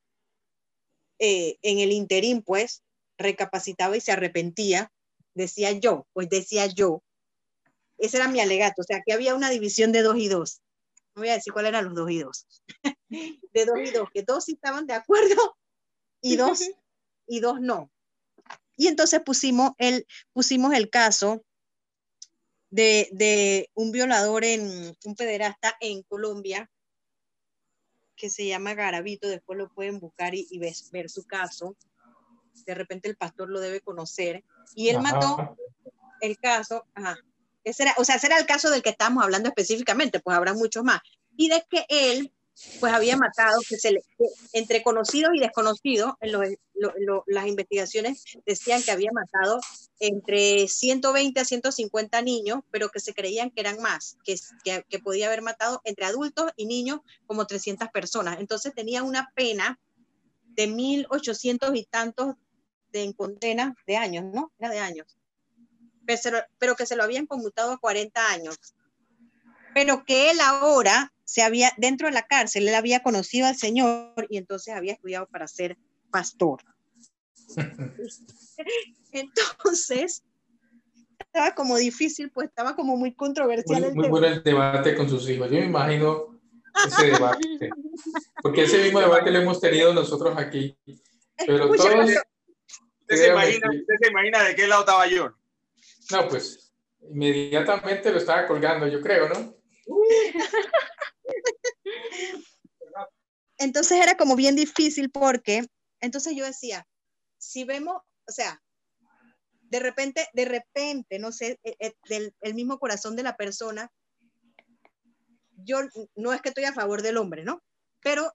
eh, en el interín, pues, recapacitaba y se arrepentía, decía yo, pues decía yo. Ese era mi alegato, o sea, que había una división de dos y dos. No voy a decir cuáles eran los dos y dos. de dos y dos, que dos estaban de acuerdo y dos y dos no. Y entonces pusimos el, pusimos el caso de, un violador, en, un pederasta en Colombia, que se llama Garavito, después lo pueden buscar y, ver, su caso. De repente el pastor lo debe conocer. Y él mató el caso, ajá, ese era, o sea, ese era el caso del que estamos hablando específicamente, pues habrá muchos más. Y de que él pues había matado, que se entre conocidos y desconocidos, en las investigaciones decían que había matado entre 120 a 150 niños, pero que se creían que eran más, que, que, podía haber matado entre adultos y niños como 300 personas. Entonces tenía una pena de 1.800 y tantos de condena de años, ¿no? Era de años. Pero, pero que se lo habían conmutado a 40 años. Pero que él ahora se había, dentro de la cárcel, él había conocido al Señor y entonces había estudiado para ser pastor. entonces, estaba como difícil, pues estaba como muy controversial. Muy, el muy bueno el debate con sus hijos. Yo me imagino ese debate. Porque ese mismo debate lo hemos tenido nosotros aquí. Pero todos... ¿Usted se, imagina, ¿Usted se imagina de qué lado estaba yo? No, pues inmediatamente lo estaba colgando, yo creo, ¿no? Entonces era como bien difícil porque, entonces yo decía, si vemos, o sea, de repente, de repente, no sé, eh, eh, el mismo corazón de la persona, yo no es que estoy a favor del hombre, ¿no? Pero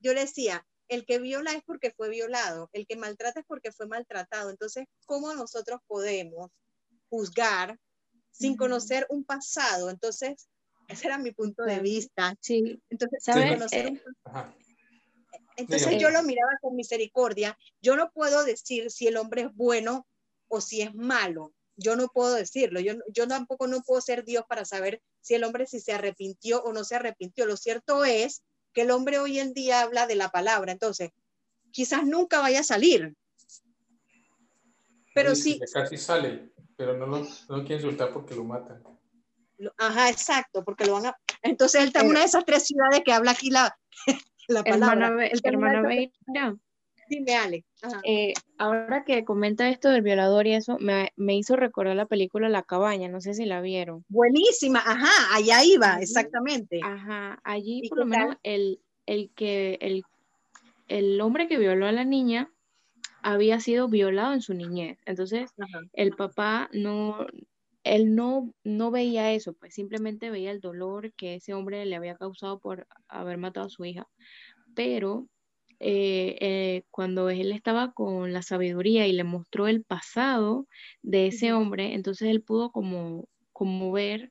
yo le decía, el que viola es porque fue violado, el que maltrata es porque fue maltratado. Entonces, ¿cómo nosotros podemos juzgar sin conocer un pasado? Entonces, ese era mi punto de vista. Sí. Entonces, eh, Entonces yo lo miraba con misericordia. Yo no puedo decir si el hombre es bueno o si es malo. Yo no puedo decirlo. Yo, yo tampoco no puedo ser Dios para saber si el hombre si se arrepintió o no se arrepintió. Lo cierto es que el hombre hoy en día habla de la palabra. Entonces, quizás nunca vaya a salir. Pero sí. Casi sale. Pero no lo, no quieren soltar porque lo matan. Ajá, exacto, porque lo van a... Entonces él está en una de esas tres ciudades que habla aquí la, la palabra. Hermana, hermana Dime, Ale. Eh, ahora que comenta esto del violador y eso, me, me, hizo recordar la película La Cabaña, no sé si la vieron. Buenísima, ajá, allá iba, exactamente. Ajá, allí por lo menos el, el que, el, el hombre que violó a la niña había sido violado en su niñez. Entonces, el papá no, él no, no veía eso, pues simplemente veía el dolor que ese hombre le había causado por haber matado a su hija. Pero eh, eh, cuando él estaba con la sabiduría y le mostró el pasado de ese hombre, entonces él pudo como, como ver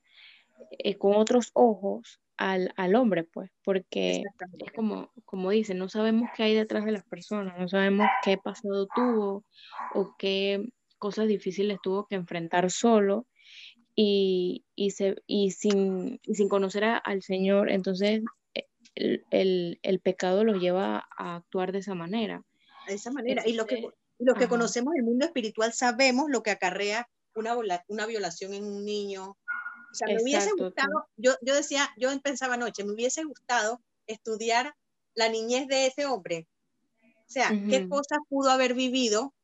eh, con otros ojos al, al, hombre, pues, porque es como, como dicen, no sabemos qué hay detrás de las personas, no sabemos qué pasado tuvo o qué cosas difíciles tuvo que enfrentar solo y, y, se, y, sin, sin conocer al Señor, entonces eh, el, el, el, pecado los lleva a actuar de esa manera. De esa manera. y lo que, lo que conocemos del mundo espiritual sabemos lo que acarrea una, una violación en un niño, sea, me hubiese gustado, yo, yo decía, yo pensaba anoche, me hubiese gustado estudiar la niñez de ese hombre. O sea, qué cosas pudo haber vivido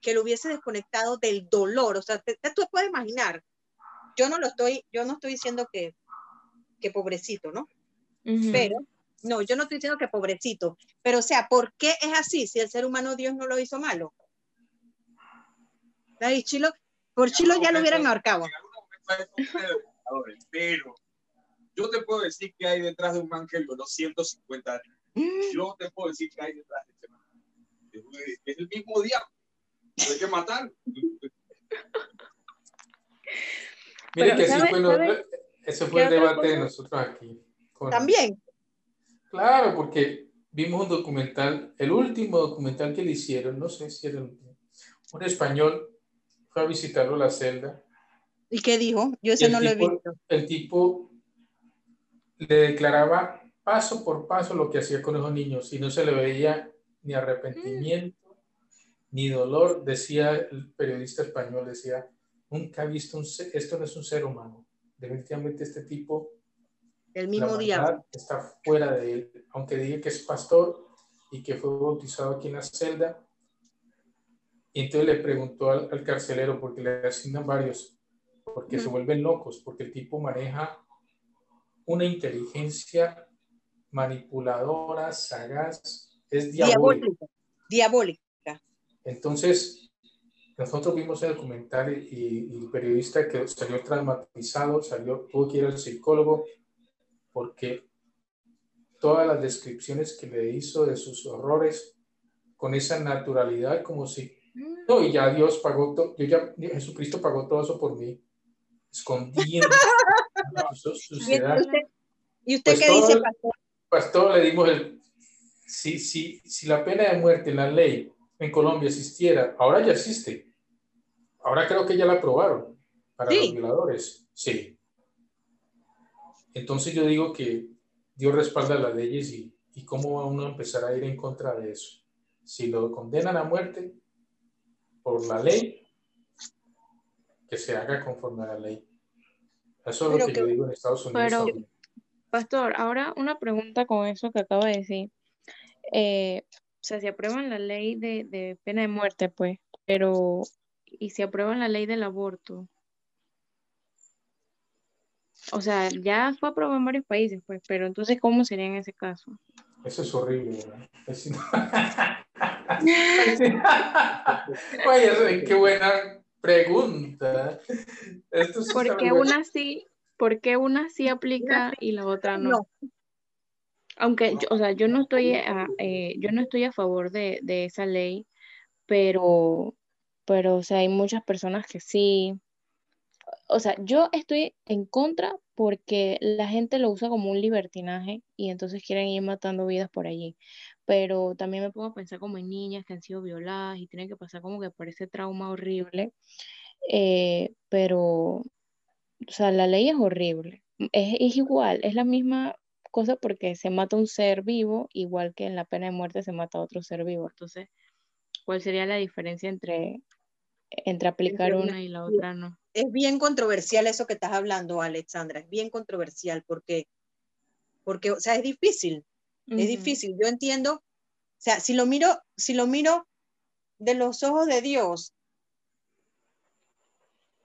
que lo hubiese desconectado del dolor. O sea, te, tú puedes imaginar. Yo no lo estoy, yo no estoy diciendo que, que pobrecito, ¿no? Pero, no, yo no estoy diciendo que pobrecito. Pero, o sea, ¿por qué es así si el ser humano Dios no lo hizo malo? Chilo, por Chilo ya lo hubieran ahorcado pero yo te puedo decir que hay detrás de un man que violó 150 años. Yo te puedo decir que hay detrás de ese man. Es el mismo diablo. Hay que matar. Mire que sí fue ese fue el debate de nosotros aquí. También. Claro, porque vimos un documental, el último documental que le hicieron, no sé si era el último, un español fue a visitarlo a la celda ¿Y qué dijo? Yo ese no lo he visto. El tipo le declaraba paso por paso lo que hacía con esos niños y no se le veía ni arrepentimiento ni dolor, decía el periodista español, decía, nunca ha visto un esto no es un ser humano. Definitivamente este tipo el mismo día está fuera de él, aunque diga que es pastor y que fue bautizado aquí en la celda. Y entonces le preguntó al, al carcelero, porque le asignan varios, porque se vuelven locos, porque el tipo maneja una inteligencia manipuladora, sagaz, es diabólica. Diabólica. Entonces, nosotros vimos el documental y, el periodista que salió traumatizado, salió, tuvo que ir al psicólogo porque todas las descripciones que le hizo de sus horrores con esa naturalidad como si mm. no y ya Dios pagó todo, yo ya Jesucristo pagó todo eso por mí escondiendo ¿Y usted, qué dice, pastor? Pastor, le dimos el... Si, si, si la pena de muerte en la ley en Colombia existiera, ahora ya existe. Ahora creo que ya la aprobaron para los violadores. Sí. Entonces yo digo que Dios respalda las leyes y, y cómo va uno a empezar a ir en contra de eso. Si lo condenan a muerte por la ley, que se haga conforme a la ley. Eso es lo que, yo digo en Estados Unidos. Pero, Pastor, ahora una pregunta con eso que acabo de decir. Eh, o sea, si aprueban la ley de, de, pena de muerte, pues, pero, ¿y si aprueban la ley del aborto? O sea, ya fue aprobado en varios países, pues, pero entonces, ¿cómo sería en ese caso? Eso es horrible, ¿verdad? Oye, qué buena pregunta. Esto ¿Por qué una sí, porque una sí aplica y la otra no? Aunque, o sea, yo no estoy a, eh, yo no estoy a favor de, de, esa ley, pero, pero, o sea, hay muchas personas que sí. O sea, yo estoy en contra porque la gente lo usa como un libertinaje y entonces quieren ir matando vidas por allí pero también me pongo a pensar como en niñas que han sido violadas y tienen que pasar como que por ese trauma horrible, eh, pero, o sea, la ley es horrible, es, es, igual, es la misma cosa porque se mata un ser vivo, igual que en la pena de muerte se mata a otro ser vivo, entonces, ¿cuál sería la diferencia entre, entre aplicar una y la otra no. Es bien controversial eso que estás hablando, Alexandra, es bien controversial porque, porque o sea, es difícil, es difícil. Yo entiendo, o sea, si lo miro, si lo miro de los ojos de Dios,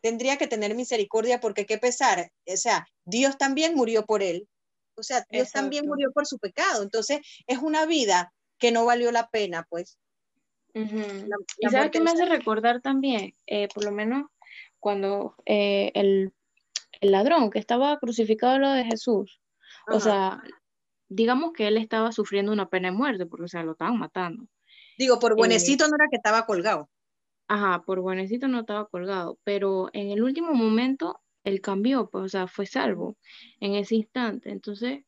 tendría que tener misericordia porque qué pesar, o sea, Dios también murió por él, o sea, Dios también murió por su pecado, entonces es una vida que no valió la pena, pues. y sabes qué me hace recordar también, eh, por lo menos cuando eh, el, ladrón que estaba crucificado lado de Jesús, o sea, digamos que él estaba sufriendo una pena de muerte porque, o sea, lo estaban matando. Digo, por buenecito no era que estaba colgado. Ajá, por buenecito no estaba colgado, pero en el último momento él cambió, pues, o sea, fue salvo en ese instante. Entonces,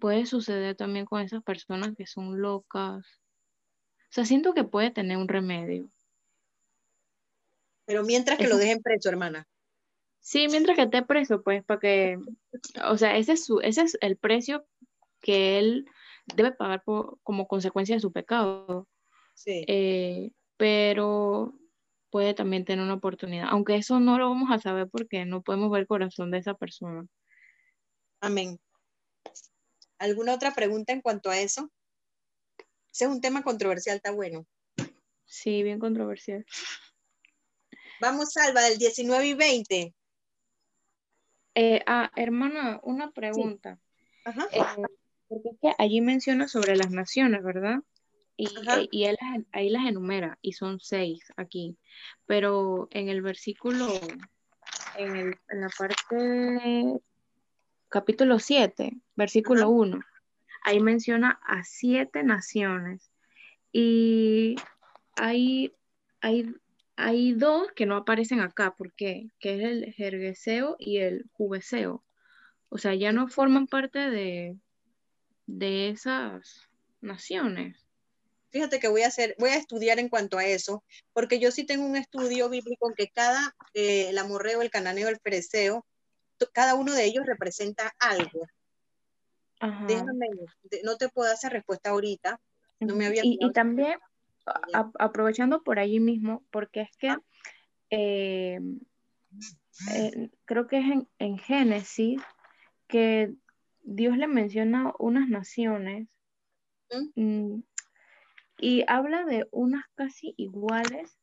puede suceder también con esas personas que son locas. O sea, siento que puede tener un remedio. Pero mientras que lo dejen preso, hermana. Sí, mientras que esté preso, pues, para que, o sea, ese es, su, ese es el precio que él debe pagar como consecuencia de su pecado. Sí. Eh, pero puede también tener una oportunidad, aunque eso no lo vamos a saber porque no podemos ver el corazón de esa persona. Amén. ¿Alguna otra pregunta en cuanto a eso? Ese es un tema controversial, está bueno. Sí, bien controversial. Vamos, Salva, del 19 y 20. Eh, ah, hermana, una pregunta. Ajá. Eh, porque es que allí menciona sobre las naciones, ¿verdad? Y, eh, y él ahí las enumera y son seis aquí. Pero en el versículo, en, el, en la parte capítulo 7, versículo 1, ahí menciona a siete naciones. Y hay, hay, hay dos que no aparecen acá, ¿por qué? Que es el jergueseo y el jubeseo. O sea, ya no forman parte de, de esas naciones. Fíjate que voy a hacer, voy a estudiar en cuanto a eso, porque yo sí tengo un estudio bíblico en que cada, eh, el amorreo, el cananeo, el pereceo, cada uno de ellos representa algo. Déjame, no te puedo hacer respuesta ahorita. No me había y, y, también, aprovechando por allí mismo, porque es que eh, eh, creo que es en, en Génesis que Dios le menciona unas naciones ¿Mm? y habla de unas casi iguales,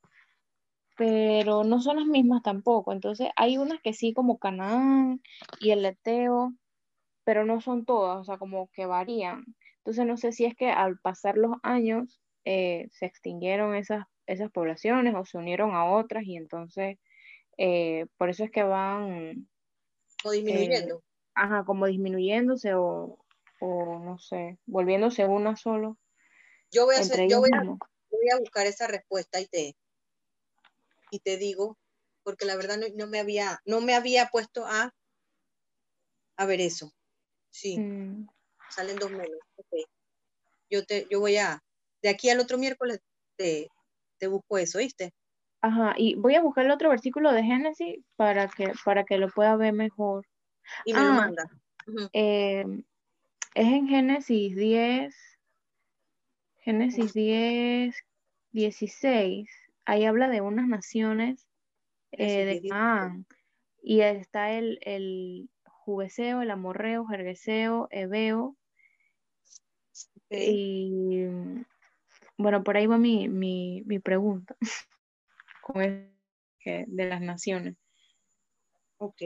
pero no son las mismas tampoco. Entonces hay unas que sí, como Canaán y el Eteo, pero no son todas, o sea, como que varían. Entonces no sé si es que al pasar los años eh, se extinguieron esas, esas poblaciones o se unieron a otras y entonces eh, por eso es que van... O disminuyendo. Eh, ajá, como disminuyéndose o, o no sé, volviéndose una solo. Yo voy a, yo voy a, buscar esa respuesta y te, y te digo, porque la verdad no, me, había, no me había puesto a, a ver eso. Sí, mm. salen dos menos. Yo, te, yo voy a, de aquí al otro miércoles te, te busco eso, ¿viste? Ajá, y voy a buscar el otro versículo de Génesis para que, para que lo pueda ver mejor. Y me lo ah. Em, es en Génesis 10, Génesis 10, 16, ahí habla de unas naciones eh, de Canaán, y está el, el Jubeseo, el Amorreo, Jergueseo, Ebeo, y bueno, por ahí va mi, mi, mi pregunta de las naciones. Ok,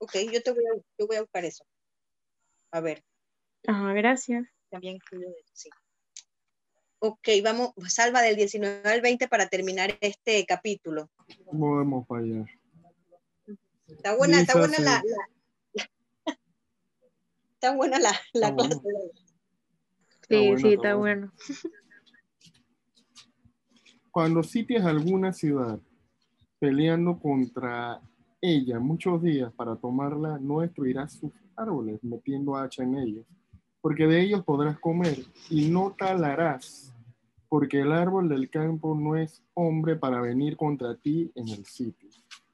ok, yo te voy a, yo voy a buscar eso. A ver. Ajá, gracias. También sí. Ok, vamos, salva del 19 al 20 para terminar este capítulo. Para allá. Está buena, está buena la, está buena la, la clase. Sí, sí, está, bueno. Cuando sitias alguna ciudad peleando contra ella muchos días para tomarla, no destruirás sus árboles metiendo hacha en ellos porque de ellos podrás comer, y no talarás, porque el árbol del campo no es hombre para venir contra ti en el sitio.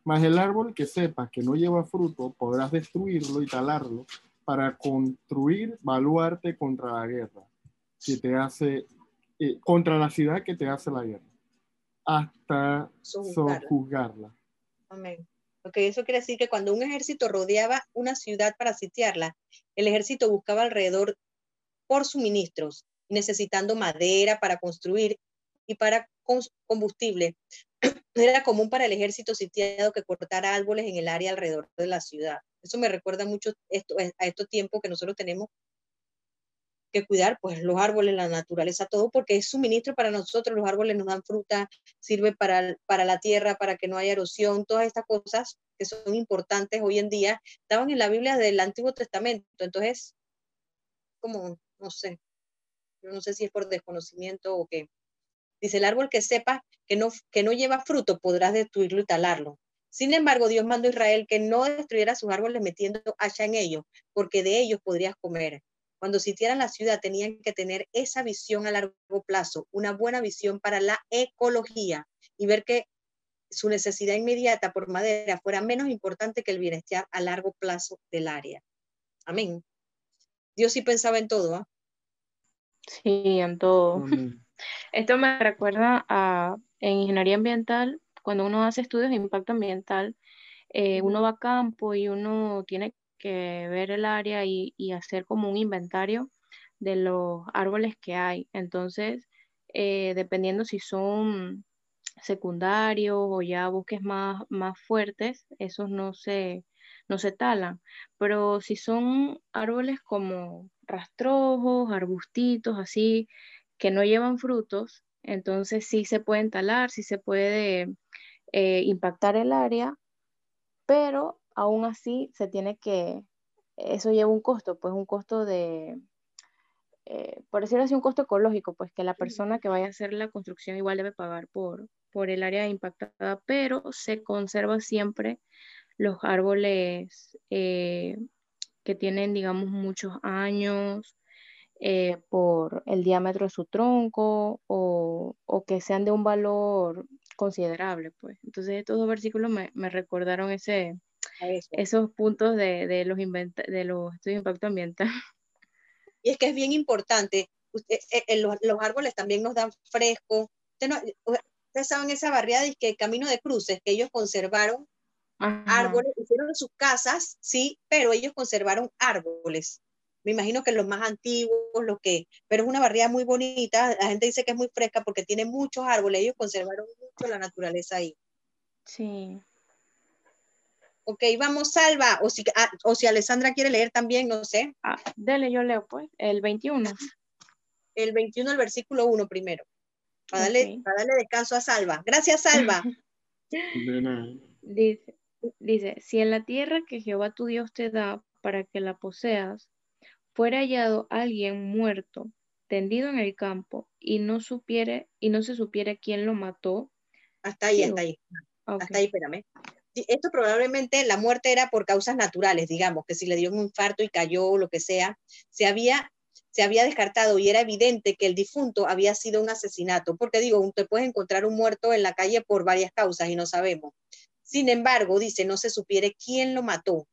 Mas el árbol que sepas que no lleva fruto, podrás destruirlo y talarlo para construir baluarte contra la guerra que te hace, eh, contra la ciudad que te hace la guerra. hasta sojuzgarla. Amén. Ok, eso quiere decir que cuando un ejército rodeaba una ciudad para sitiarla, el ejército buscaba alrededor por suministros, necesitando madera para construir y para combustible. Era común para el ejército sitiado que cortara árboles en el área alrededor de la ciudad. Eso me recuerda mucho esto, a estos tiempos que nosotros tenemos que cuidar, pues los árboles, la naturaleza, todo, porque es suministro para nosotros, los árboles nos dan fruta, sirve para, para la tierra, para que no haya erosión, todas estas cosas que son importantes hoy en día, estaban en la Biblia del Antiguo Testamento. Entonces, como, no sé, no sé si es por desconocimiento o qué. Dice, el árbol que sepa que no, que no lleva fruto, podrás destruirlo y talarlo. Sin embargo, Dios mandó a Israel que no destruyera sus árboles metiendo hacha en ellos, porque de ellos podrías comer. Cuando sitiaran la ciudad tenían que tener esa visión a largo plazo, una buena visión para la ecología y ver que su necesidad inmediata por madera fuera menos importante que el bienestar a largo plazo del área. Amén. Dios sí pensaba en todo. ¿ah? Sí, en todo. Esto me recuerda a en ingeniería ambiental, cuando uno hace estudios de impacto ambiental, eh, uno va a campo y uno tiene ver el área y, hacer como un inventario de los árboles que hay. Entonces, eh, dependiendo si son secundarios o ya bosques más, más fuertes, esos no se, no se talan. Pero si son árboles como rastrojos, arbustitos, así, que no llevan frutos, entonces sí se pueden talar, sí se puede eh, impactar el área, pero aún así se tiene que, eso lleva un costo, pues un costo de, eh, por decirlo así, un costo ecológico, pues que la persona que vaya a hacer la construcción igual debe pagar por, por el área impactada, pero se conserva siempre los árboles eh, que tienen, digamos, muchos años eh, por el diámetro de su tronco o, o, que sean de un valor considerable, pues. Entonces, estos dos versículos me, me recordaron ese, esos puntos de, de los, de los estudios de impacto ambiental. Y es que es bien importante, usted, eh, los, los, árboles también nos dan fresco. Ustedes saben esa barriada y que el camino de cruces que ellos conservaron árboles, hicieron sus casas, sí, pero ellos conservaron árboles. Me imagino que los más antiguos, lo que, pero es una barriada muy bonita. La gente dice que es muy fresca porque tiene muchos árboles. Ellos conservaron mucho la naturaleza ahí. Sí. Ok, vamos, Salva. O si, ah, o si Alessandra quiere leer también, no sé. Ah, dele, yo leo pues. El 21. El 21, el versículo 1 primero. Para, darle, para darle descanso a Salva. Gracias, Salva. dice, Dice, si en la tierra que Jehová tu Dios te da para que la poseas, fuera hallado alguien muerto, tendido en el campo, y no supiere, y no se supiere quién lo mató. Hasta ahí, hasta ahí. Hasta ahí, espérame. Esto probablemente la muerte era por causas naturales, digamos, que si le dio un infarto y cayó o lo que sea, se había se había descartado y era evidente que el difunto había sido un asesinato, porque digo, te puedes encontrar un muerto en la calle por varias causas y no sabemos. Sin embargo, dice, no se supiere quién lo mató.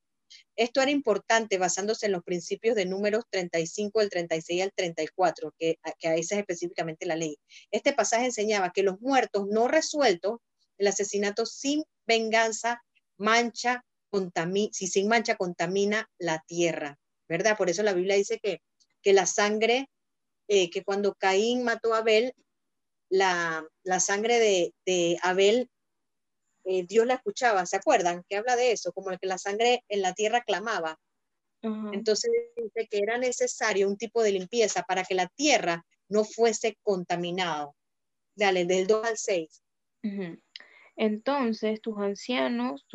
Esto era importante basándose en los principios de números 35, el 36 y el 34, que, que a esa es específicamente la ley. Este pasaje enseñaba que los muertos no resueltos, el asesinato sin venganza, mancha, si sin mancha contamina la tierra, ¿verdad? Por eso la Biblia dice que, que la sangre, eh, que cuando Caín mató a Abel, la, la sangre de, de Abel eh, Dios la escuchaba, ¿se acuerdan? Que habla de eso, como el que la sangre en la tierra clamaba. Entonces dice que era necesario un tipo de limpieza para que la tierra no fuese contaminado. Dale, del 2 al 6. Entonces tus ancianos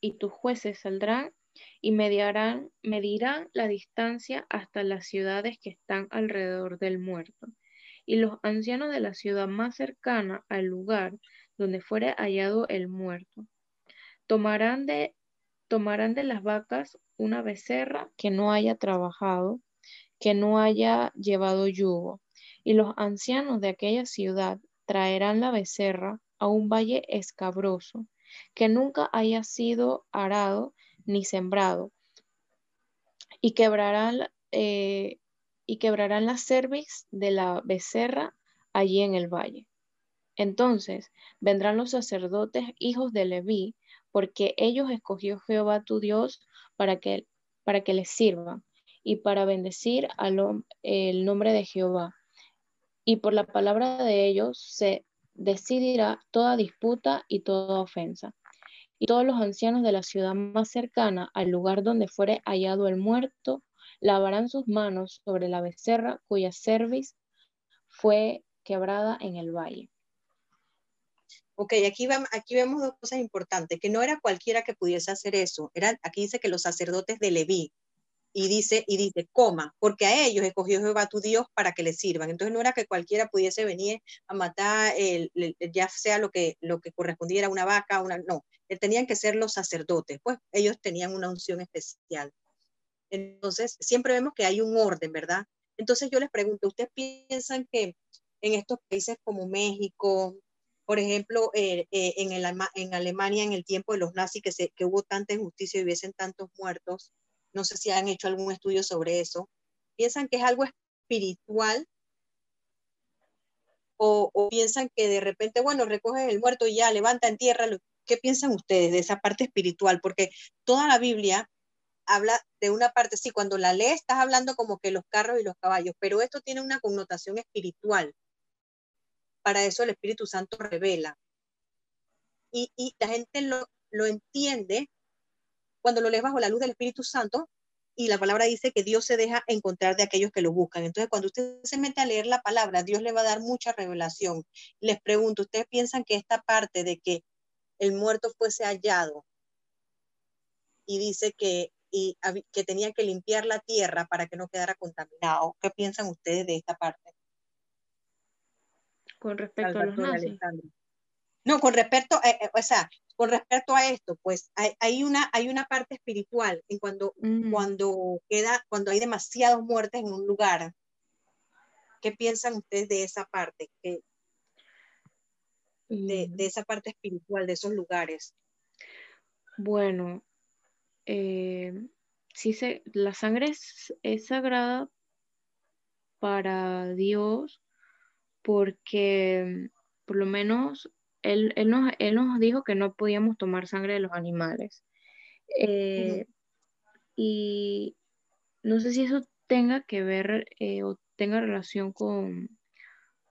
y tus jueces saldrán y mediarán, medirán la distancia hasta las ciudades que están alrededor del muerto. Y los ancianos de la ciudad más cercana al lugar donde fuere hallado el muerto. Tomarán de, tomarán de las vacas una becerra que no haya trabajado, que no haya llevado yugo, y los ancianos de aquella ciudad traerán la becerra a un valle escabroso, que nunca haya sido arado ni sembrado, y quebrarán, eh, y quebrarán la cervix de la becerra allí en el valle Entonces vendrán los sacerdotes hijos de Leví, porque ellos escogió Jehová tu Dios para que, para que les sirvan y para bendecir al, el nombre de Jehová. Y por la palabra de ellos se decidirá toda disputa y toda ofensa. Y todos los ancianos de la ciudad más cercana al lugar donde fuere hallado el muerto lavarán sus manos sobre la becerra cuya cerviz fue quebrada en el valle. Ok, aquí, aquí vemos dos cosas importantes, que no era cualquiera que pudiese hacer eso. Era, aquí dice que los sacerdotes de Leví, y dice, y dice, coma, porque a ellos escogió Jehová tu Dios para que les sirvan. Entonces no era que cualquiera pudiese venir a matar, el, ya sea lo que, lo que correspondiera a una vaca, una, no, tenían que ser los sacerdotes, pues ellos tenían una unción especial. Entonces, siempre vemos que hay un orden, ¿verdad? Entonces yo les pregunto, ¿ustedes piensan que en estos países como México, por ejemplo, eh, eh, en, el, en, Alemania en el tiempo de los nazis, que, se, que hubo tanta injusticia y hubiesen tantos muertos, no sé si han hecho algún estudio sobre eso, piensan que es algo espiritual o, piensan que de repente, bueno, recogen el muerto y ya levanta en tierra. ¿Qué piensan ustedes de esa parte espiritual? Porque toda la Biblia habla de una parte, sí, cuando la lees estás hablando como que los carros y los caballos, pero esto tiene una connotación espiritual. Para eso el Espíritu Santo revela. Y, la gente lo, lo entiende cuando lo lees bajo la luz del Espíritu Santo y la palabra dice que Dios se deja encontrar de aquellos que lo buscan. Entonces, cuando usted se mete a leer la palabra, Dios le va a dar mucha revelación. Les pregunto, ¿ustedes piensan que esta parte de que el muerto fuese hallado y dice que y que tenían que limpiar la tierra para que no quedara contaminado. ¿Qué piensan ustedes de esta parte? Con respecto a los nazis. No, con respecto, eh, eh, o sea, con respecto a esto, pues hay, una, hay una parte espiritual en cuando, mm. cuando queda, cuando hay demasiados muertes en un lugar. ¿Qué piensan ustedes de esa parte? de, de, mm. esa parte espiritual, de esos lugares. Bueno, eh, sí se, la sangre es, sagrada para Dios porque por lo menos él, nos, dijo que no podíamos tomar sangre de los animales. Eh, y no sé si eso tenga que ver eh, o tenga relación con,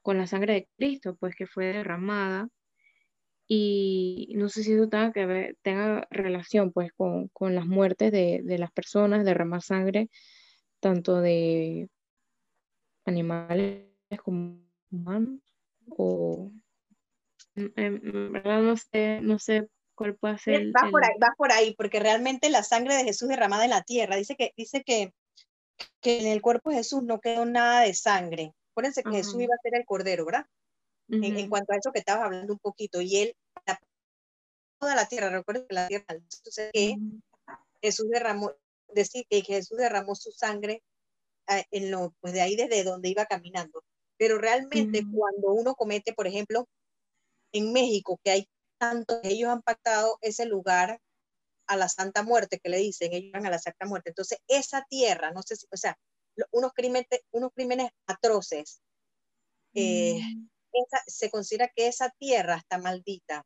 con la sangre de Cristo, pues que fue derramada y no sé si eso tenga que ver, tenga relación pues con, las muertes de, las personas, derramar sangre, tanto de animales como humanos, o en, verdad no sé, no sé cuál puede ser. Va por ahí, va por ahí, porque realmente la sangre de Jesús derramada en la tierra, dice que, dice que, que en el cuerpo de Jesús no quedó nada de sangre. Acuérdense que Jesús iba a ser el cordero, ¿verdad? en, cuanto a eso que estabas hablando un poquito, y él, toda la tierra, recuerden que la tierra, entonces que Jesús derramó, decir que Jesús derramó su sangre en lo, pues de ahí desde donde iba caminando. Pero realmente cuando uno comete, por ejemplo, en México, que hay tanto, ellos han pactado ese lugar a la Santa Muerte, que le dicen, ellos van a la Santa Muerte. Entonces, esa tierra, no sé si, o sea, unos crímenes, unos crímenes atroces, eh, se considera que esa tierra está maldita.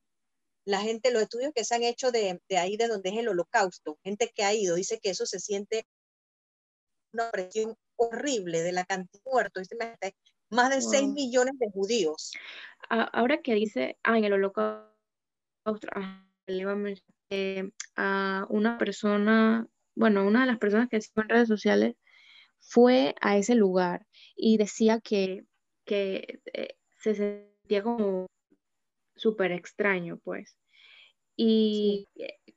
La gente, los estudios que se han hecho de, ahí, de donde es el holocausto, gente que ha ido, dice que eso se siente una presión horrible de la cantidad de muertos. Más de 6 millones de judíos. Ahora que dice, ah, en el holocausto, ah, eh, a una persona, bueno, una de las personas que sigo en redes sociales fue a ese lugar y decía que, que eh, se sentía como súper extraño, pues. Y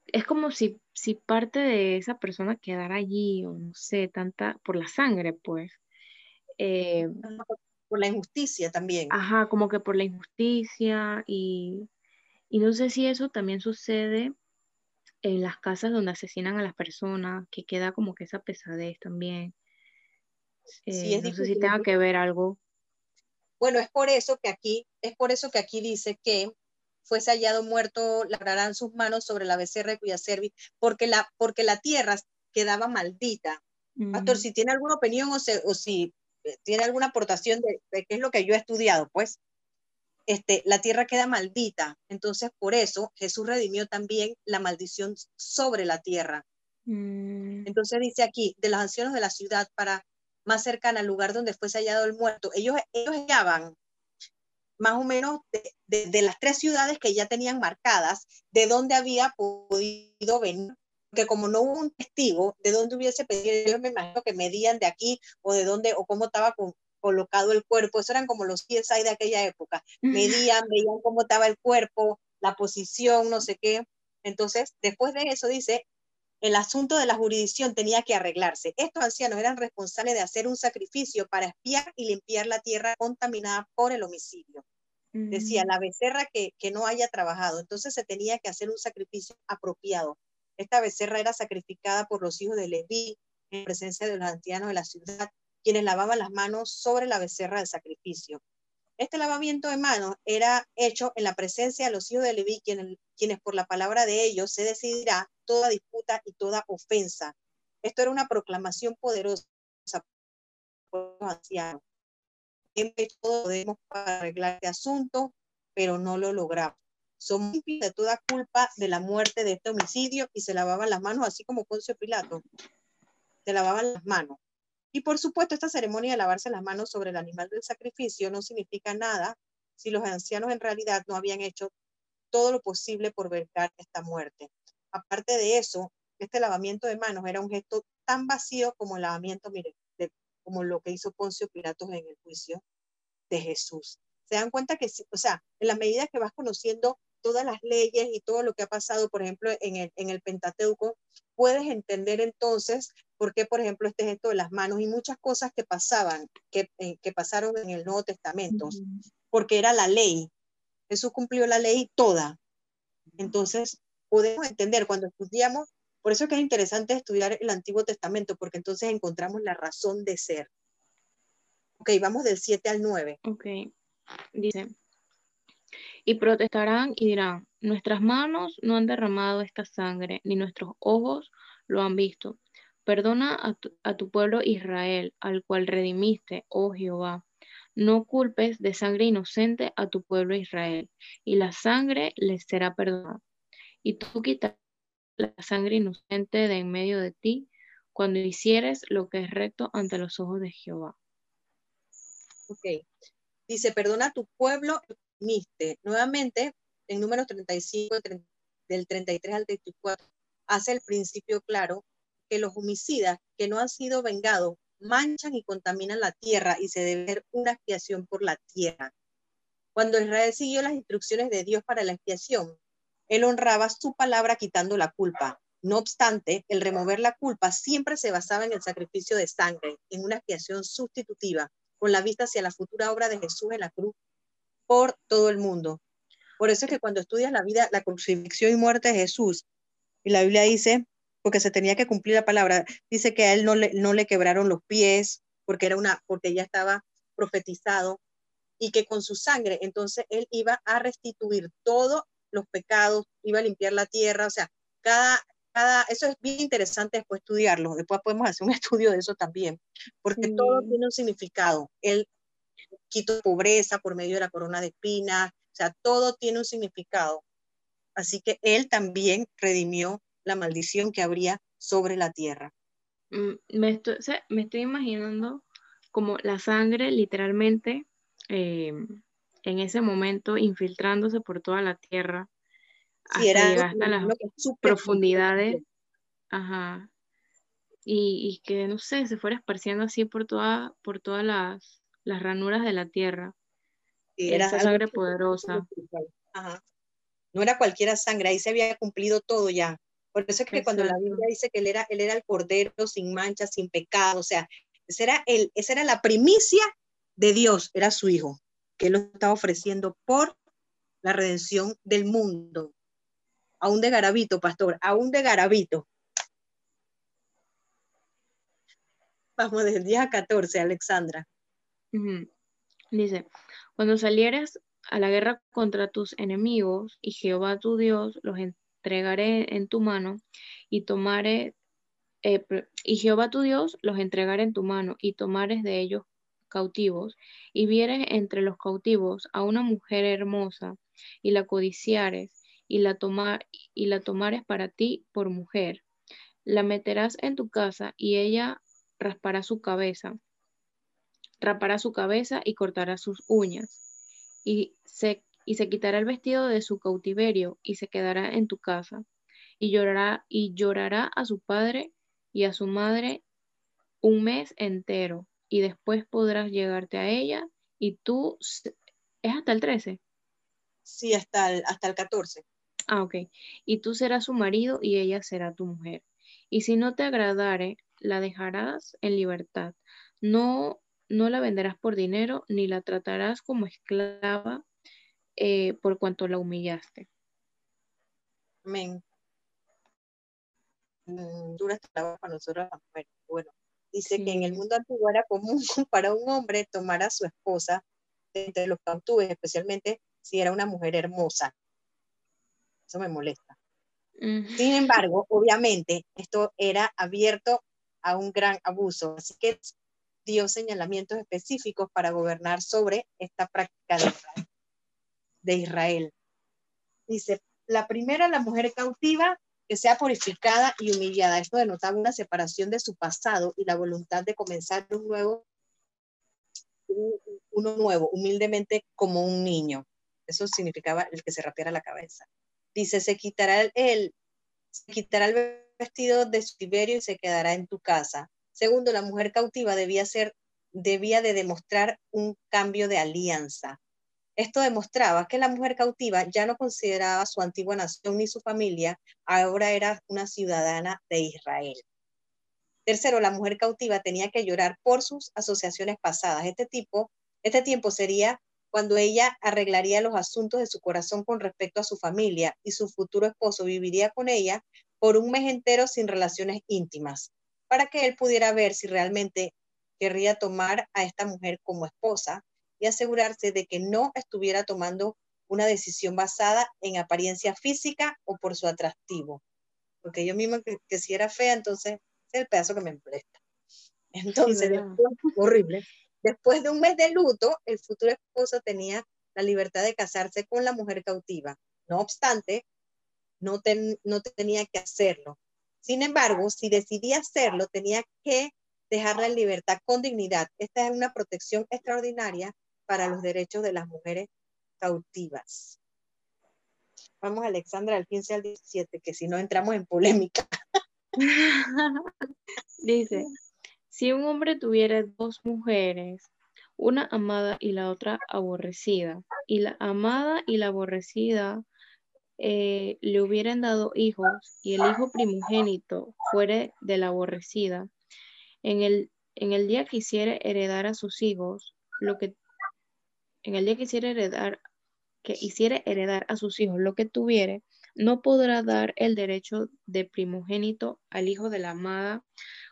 es como si, si parte de esa persona quedara allí, o no sé, tanta, por la sangre, pues. Eh, por la injusticia también. Ajá, como que por la injusticia y, y no sé si eso también sucede en las casas donde asesinan a las personas, que queda como que esa pesadez también. sí, es eh, no sé si tenga que ver algo bueno, es por eso que aquí, es por eso que aquí dice que fuese hallado muerto, labrarán sus manos sobre la becerra cuya cerviz, porque la, porque la tierra quedaba maldita. Pastor, si tiene alguna opinión o, o si tiene alguna aportación de, qué es lo que yo he estudiado, pues. este, la tierra queda maldita. Entonces, por eso Jesús redimió también la maldición sobre la tierra. Mm. Entonces dice aquí, de los ancianos de la ciudad para más cercana al lugar donde fuese hallado el muerto, ellos, ellos hallaban más o menos de, de, las tres ciudades que ya tenían marcadas, de dónde había podido venir, que como no hubo un testigo, de dónde hubiese pedido, yo me imagino que medían de aquí o de dónde o cómo estaba con, colocado el cuerpo, eso eran como los CSI de aquella época, medían, veían cómo estaba el cuerpo, la posición, no sé qué. Entonces, después de eso dice, el asunto de la jurisdicción tenía que arreglarse. Estos ancianos eran responsables de hacer un sacrificio para espiar y limpiar la tierra contaminada por el homicidio. Decía, la becerra que, que no haya trabajado, entonces se tenía que hacer un sacrificio apropiado. Esta becerra era sacrificada por los hijos de Leví en presencia de los ancianos de la ciudad quienes lavaban las manos sobre la becerra del sacrificio. Este lavamiento de manos era hecho en la presencia de los hijos de Leví, quienes, quienes por la palabra de ellos se decidirá toda disputa y toda ofensa. Esto era una proclamación poderosa por los ancianos. Todo podemos arreglar este asunto, pero no lo logramos. Son de toda culpa de la muerte de este homicidio y se lavaban las manos, así como Poncio Pilato. Se lavaban las manos. Y por supuesto, esta ceremonia de lavarse las manos sobre el animal del sacrificio no significa nada si los ancianos en realidad no habían hecho todo lo posible por vengar esta muerte. Aparte de eso, este lavamiento de manos era un gesto tan vacío como el lavamiento, mire, como lo que hizo Poncio Pilatos en el juicio de Jesús. Se dan cuenta que, o sea, en la medida que vas conociendo todas las leyes y todo lo que ha pasado, por ejemplo, en el, en el Pentateuco, puedes entender entonces por qué, por ejemplo, este gesto de las manos y muchas cosas que pasaban, que, eh, que pasaron en el Nuevo Testamento, porque era la ley. Jesús cumplió la ley toda. Entonces, podemos entender cuando estudiamos, por eso es que es interesante estudiar el Antiguo Testamento, porque entonces encontramos la razón de ser. Ok, vamos del 7 al 9. Ok, dice, y protestarán y dirán, nuestras manos no han derramado esta sangre, ni nuestros ojos lo han visto. Perdona a tu, pueblo Israel, al cual redimiste, oh Jehová. No culpes de sangre inocente a tu pueblo Israel, y la sangre les será perdonada. Y tú quitarás la sangre inocente de en medio de ti, cuando hicieres lo que es recto ante los ojos de Jehová. Ok. Dice, perdona a tu pueblo Nuevamente, en números 35, del 33 al 34, hace el principio claro que los homicidas que no han sido vengados manchan y contaminan la tierra y se debe hacer una expiación por la tierra. Cuando Israel siguió las instrucciones de Dios para la expiación, él honraba su palabra quitando la culpa. No obstante, el remover la culpa siempre se basaba en el sacrificio de sangre, en una expiación sustitutiva, con la vista hacia la futura obra de Jesús en la cruz por todo el mundo. Por eso es que cuando estudias la vida, la crucifixión y muerte de Jesús, y la Biblia dice, porque se tenía que cumplir la palabra, dice que a él no le, no le quebraron los pies, porque, era una, porque ya estaba profetizado, y que con su sangre, entonces él iba a restituir todos los pecados, iba a limpiar la tierra, o sea, cada, cada, eso es bien interesante después estudiarlo, después podemos hacer un estudio de eso también, porque todo tiene un significado. Él quito pobreza por medio de la corona de espinas, o sea, todo tiene un significado. Así que él también redimió la maldición que habría sobre la tierra. Mm, me estoy, me estoy imaginando como la sangre literalmente em, en ese momento infiltrándose por toda la tierra hasta llegar hasta las profundidades. Ajá. Y, y, que no sé, se fuera esparciendo así por toda, por todas las, las ranuras de la tierra. era esa sangre poderosa. No era cualquiera sangre, ahí se había cumplido todo ya. Por eso es que cuando la Biblia dice que él era, él era el cordero sin mancha, sin pecado, o sea, esa era, el, esa era la primicia de Dios, era su hijo, que él lo estaba ofreciendo por la redención del mundo. Aún de Garabito, pastor, aún de Garabito. Vamos del día 14, Alexandra. Dice, cuando salieres a la guerra contra tus enemigos y Jehová tu Dios los entregaré en tu mano y tomaré, eh, y Jehová tu Dios los entregaré en tu mano y tomares de ellos cautivos, y vieres entre los cautivos a una mujer hermosa, y la codiciares, y la, tomar, y la tomares para ti por mujer, la meterás en tu casa, y ella raspará su cabeza, rapará su cabeza y cortará sus uñas, y se, y se quitará el vestido de su cautiverio, y se quedará en tu casa, y llorará, y llorará a su padre y a su madre un mes entero y después podrás llegarte a ella y tú, ¿es hasta el 13? Sí, hasta el, hasta el 14. Ah, ok. Y tú serás su marido y ella será tu mujer. Y si no te agradare, la dejarás en libertad. No, no la venderás por dinero ni la tratarás como esclava eh, por cuanto la humillaste. Amén. Mm, dura para nosotros Bueno, dice que en el mundo antiguo era común para un hombre tomar a su esposa entre los cautivos, especialmente si era una mujer hermosa. Eso me molesta. Sin embargo, obviamente, esto era abierto a un gran abuso, así que dio señalamientos específicos para gobernar sobre esta práctica de Israel. Dice, la primera, la mujer cautiva, que sea purificada y humillada. Esto denotaba una separación de su pasado y la voluntad de comenzar un nuevo, uno nuevo, humildemente como un niño. Eso significaba el que se rapiera la cabeza. Dice, se quitará el, se quitará el vestido de su tiberio y se quedará en tu casa. Segundo, la mujer cautiva debía ser, debía de demostrar un cambio de alianza. Esto demostraba que la mujer cautiva ya no consideraba su antigua nación ni su familia, ahora era una ciudadana de Israel. Tercero, la mujer cautiva tenía que llorar por sus asociaciones pasadas. Este tipo, este tiempo sería cuando ella arreglaría los asuntos de su corazón con respecto a su familia y su futuro esposo viviría con ella por un mes entero sin relaciones íntimas, para que él pudiera ver si realmente querría tomar a esta mujer como esposa y asegurarse de que no estuviera tomando una decisión basada en apariencia física o por su atractivo. Porque yo misma que, si era fea, entonces es el pedazo que me molesta. Entonces, después, horrible. Después de un mes de luto, el futuro esposo tenía la libertad de casarse con la mujer cautiva. No obstante, no, no tenía que hacerlo. Sin embargo, si decidía hacerlo, tenía que dejarla en libertad con dignidad. Esta es una protección extraordinaria para los derechos de las mujeres cautivas. Vamos, Alexandra, al 15 al 17, que si no entramos en polémica. Dice, si un hombre tuviera dos mujeres, una amada y la otra aborrecida, y la amada y la aborrecida eh, le hubieran dado hijos, y el hijo primogénito fuera de la aborrecida, en el, en el día que hiciera heredar a sus hijos, lo que en el día que hiciera heredar, que hiciera heredar a sus hijos lo que tuviere, no podrá dar el derecho de primogénito al hijo de la amada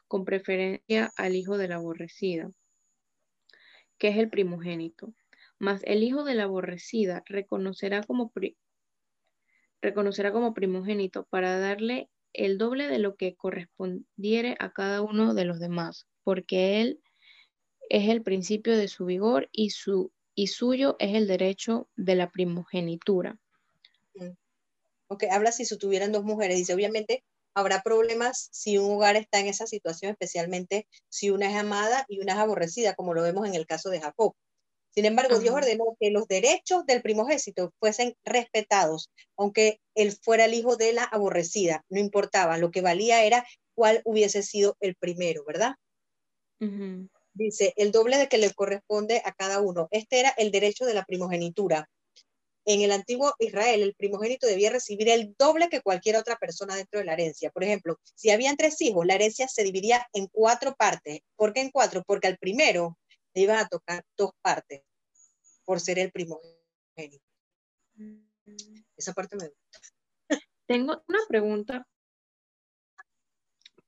con preferencia al hijo de la aborrecida, que es el primogénito. Mas el hijo de la aborrecida reconocerá como, reconocerá como primogénito para darle el doble de lo que correspondiere a cada uno de los demás, porque él es el principio de su vigor y su y suyo es el derecho de la primogenitura. Mm. Ok, habla si tuvieran dos mujeres. Dice, obviamente habrá problemas si un hogar está en esa situación, especialmente si una es amada y una es aborrecida, como lo vemos en el caso de Jacob. Sin embargo, Dios ordenó que los derechos del primogénito fuesen respetados, aunque él fuera el hijo de la aborrecida, no importaba, lo que valía era cuál hubiese sido el primero, ¿verdad? dice el doble de que le corresponde a cada uno. Este era el derecho de la primogenitura. En el antiguo Israel, el primogénito debía recibir el doble que cualquier otra persona dentro de la herencia. Por ejemplo, si habían tres hijos, la herencia se dividía en cuatro partes. ¿Por qué en cuatro? Porque al primero le iban a tocar dos partes por ser el primogénito. Esa parte me gusta. Tengo una pregunta.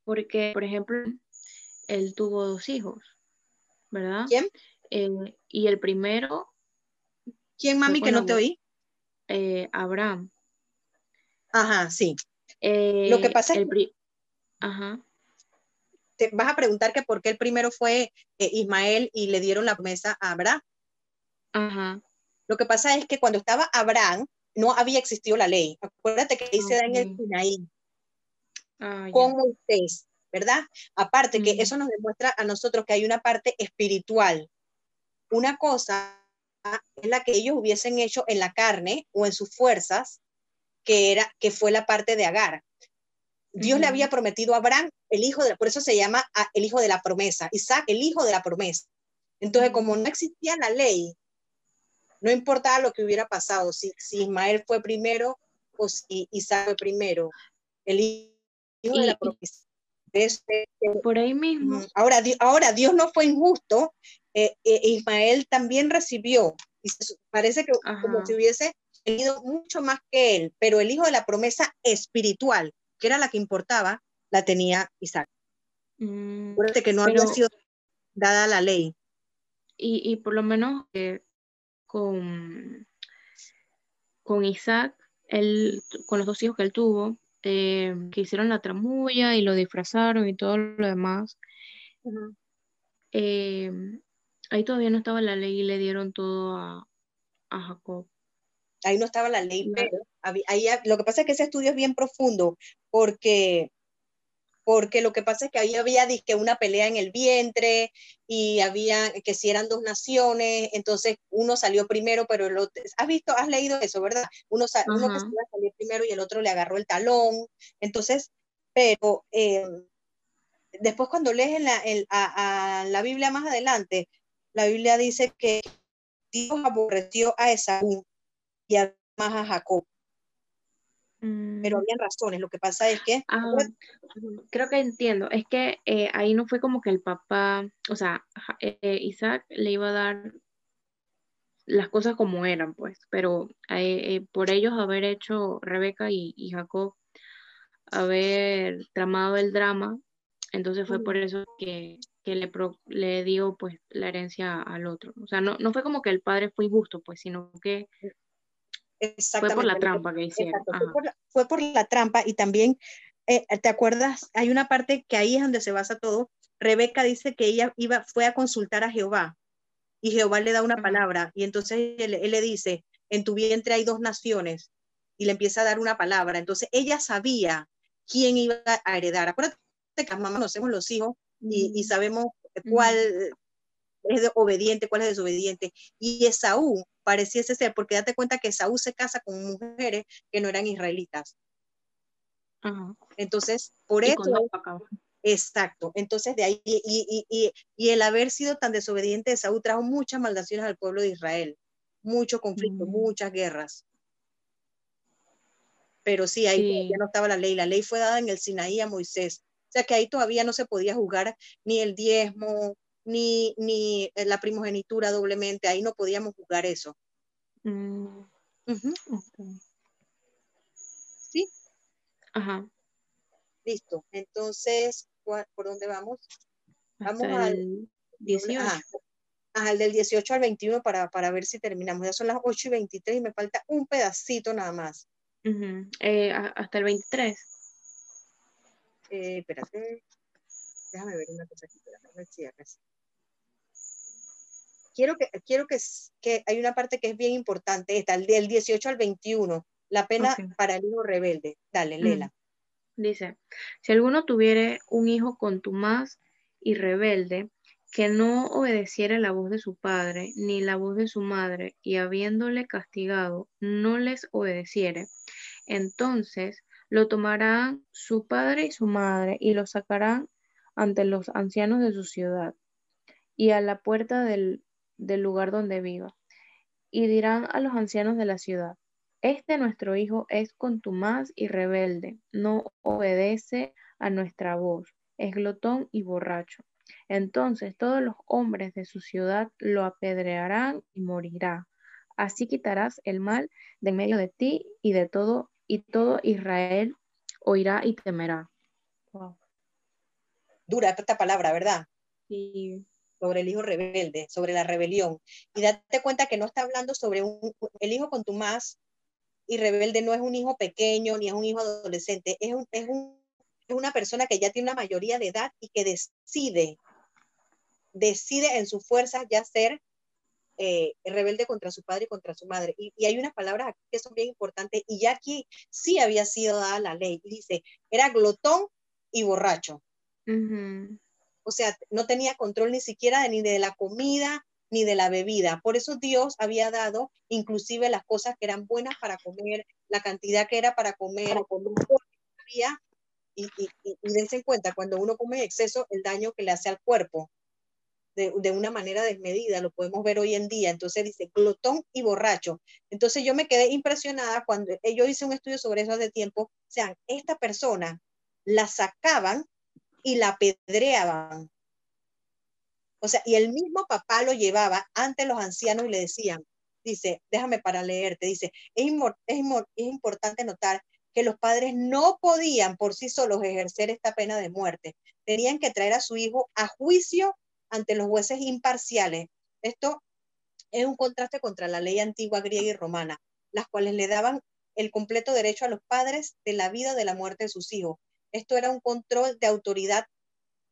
Porque, por ejemplo, él tuvo dos hijos. ¿verdad? ¿Quién? Eh, y el primero. ¿Quién, mami, que no te oí? Eh, Abraham. Ajá, sí. Lo que pasa es. Ajá. Te vas a preguntar que por qué el primero fue eh, Ismael y le dieron la promesa a Abraham. Ajá. Lo que pasa es que cuando estaba Abraham, no había existido la ley. Acuérdate que ahí se da en el Sinaí ah, con Moisés, ¿verdad? Aparte que eso nos demuestra a nosotros que hay una parte espiritual. Una cosa es la que ellos hubiesen hecho en la carne o en sus fuerzas, que era que fue la parte de Agar. Dios le había prometido a Abraham el hijo de, por eso se llama el hijo de la promesa, Isaac, el hijo de la promesa. Entonces, como no existía la ley, no importaba lo que hubiera pasado, si, si Ismael fue primero o si Isaac fue primero, el hijo de la promesa. Este, por ahí mismo. Ahora, ahora Dios no fue injusto, eh, eh, Ismael también recibió, y parece que como si hubiese tenido mucho más que él, pero el hijo de la promesa espiritual, que era la que importaba, la tenía Isaac. Mm, que no había sido dada la ley. Y, y por lo menos eh, con, con Isaac, él, con los dos hijos que él tuvo, eh, que hicieron la tramulla y lo disfrazaron y todo lo demás. Eh, ahí todavía no estaba la ley y le dieron todo a, Jacob. Ahí no estaba la ley, pero ahí, lo que pasa es que ese estudio es bien profundo porque porque lo que pasa es que ahí había una pelea en el vientre y había que si eran dos naciones, entonces uno salió primero, pero el otro, has visto, has leído eso, ¿verdad? Uno, uno que salió primero y el otro le agarró el talón, entonces, pero eh, después cuando lees en la, a, la Biblia más adelante, la Biblia dice que Dios aborreció a Esaú y además a Jacob pero mm. habían razones. Lo que pasa es que... Ah, creo que entiendo. Es que eh, ahí no fue como que el papá, o sea, eh, Isaac le iba a dar las cosas como eran, pues, pero eh, por ellos haber hecho Rebeca y, Jacob, haber tramado el drama, entonces fue por eso que, le, le dio pues la herencia al otro. O sea, no, no fue como que el padre fue injusto, pues, sino que Exactamente. Fue por la trampa que hicieron. Fue por, la trampa y también, eh, ¿te acuerdas? Hay una parte que ahí es donde se basa todo. Rebeca dice que ella iba, fue a consultar a Jehová y Jehová le da una palabra y entonces él, le dice, en tu vientre hay dos naciones y le empieza a dar una palabra. Entonces ella sabía quién iba a heredar. Acuérdate que las mamás conocemos los hijos y, y sabemos cuál es obediente, cuál es desobediente. Y Esaú pareciese ser, porque date cuenta que Saúl se casa con mujeres que no eran israelitas. Entonces, por eso... Exacto. Entonces, de ahí, y, y, y, el haber sido tan desobediente de Saúl trajo muchas maldiciones al pueblo de Israel, mucho conflicto, mm. muchas guerras. Pero sí, ahí ya no estaba la ley. La ley fue dada en el Sinaí a Moisés. O sea que ahí todavía no se podía juzgar ni el diezmo, ni, ni eh, la primogenitura doblemente, ahí no podíamos jugar eso. Mm. ¿Sí? Ajá. Listo. Entonces, ¿por dónde vamos? Vamos al 18. Ajá, del 18 al 21 para, para, ver si terminamos. Ya son las 8 y 23 y me falta un pedacito nada más. Eh, hasta el 23. Eh, espérate. Déjame ver una cosa aquí. Espérame, si acá quiero que, quiero que, que hay una parte que es bien importante, esta, del 18 al 21, la pena para el hijo rebelde. Dale, mm. Lela. Dice, si alguno tuviere un hijo contumaz y rebelde, que no obedeciere la voz de su padre ni la voz de su madre, y habiéndole castigado, no les obedeciere, entonces lo tomarán su padre y su madre y lo sacarán ante los ancianos de su ciudad y a la puerta del del lugar donde viva. Y dirán a los ancianos de la ciudad, este nuestro hijo es contumaz y rebelde, no obedece a nuestra voz, es glotón y borracho. Entonces todos los hombres de su ciudad lo apedrearán y morirá. Así quitarás el mal de medio de ti y de todo, y todo Israel oirá y temerá. Dura esta palabra, ¿verdad? Sí sobre el hijo rebelde, sobre la rebelión. Y date cuenta que no está hablando sobre un, el hijo con tu más y rebelde no es un hijo pequeño ni es un hijo adolescente, es un, es un, es una persona que ya tiene una mayoría de edad y que decide, decide en sus fuerzas ya ser eh, rebelde contra su padre y contra su madre. Y, hay unas palabras que son bien importantes y ya aquí sí había sido dada la ley. Dice, era glotón y borracho. O sea, no tenía control ni siquiera de, ni de la comida ni de la bebida. Por eso Dios había dado inclusive las cosas que eran buenas para comer, la cantidad que era para comer, y, y, y, dense en cuenta, cuando uno come en exceso, el daño que le hace al cuerpo de, de, una manera desmedida, lo podemos ver hoy en día. Entonces dice glotón y borracho. Entonces yo me quedé impresionada cuando eh, yo hice un estudio sobre eso hace tiempo. O sea, esta persona la sacaban y la pedreaban. O sea, y el mismo papá lo llevaba ante los ancianos y le decían, dice, déjame para leerte, dice, es, es, es importante notar que los padres no podían por sí solos ejercer esta pena de muerte. Tenían que traer a su hijo a juicio ante los jueces imparciales. Esto es un contraste contra la ley antigua griega y romana, las cuales le daban el completo derecho a los padres de la vida o de la muerte de sus hijos. Esto era un control de autoridad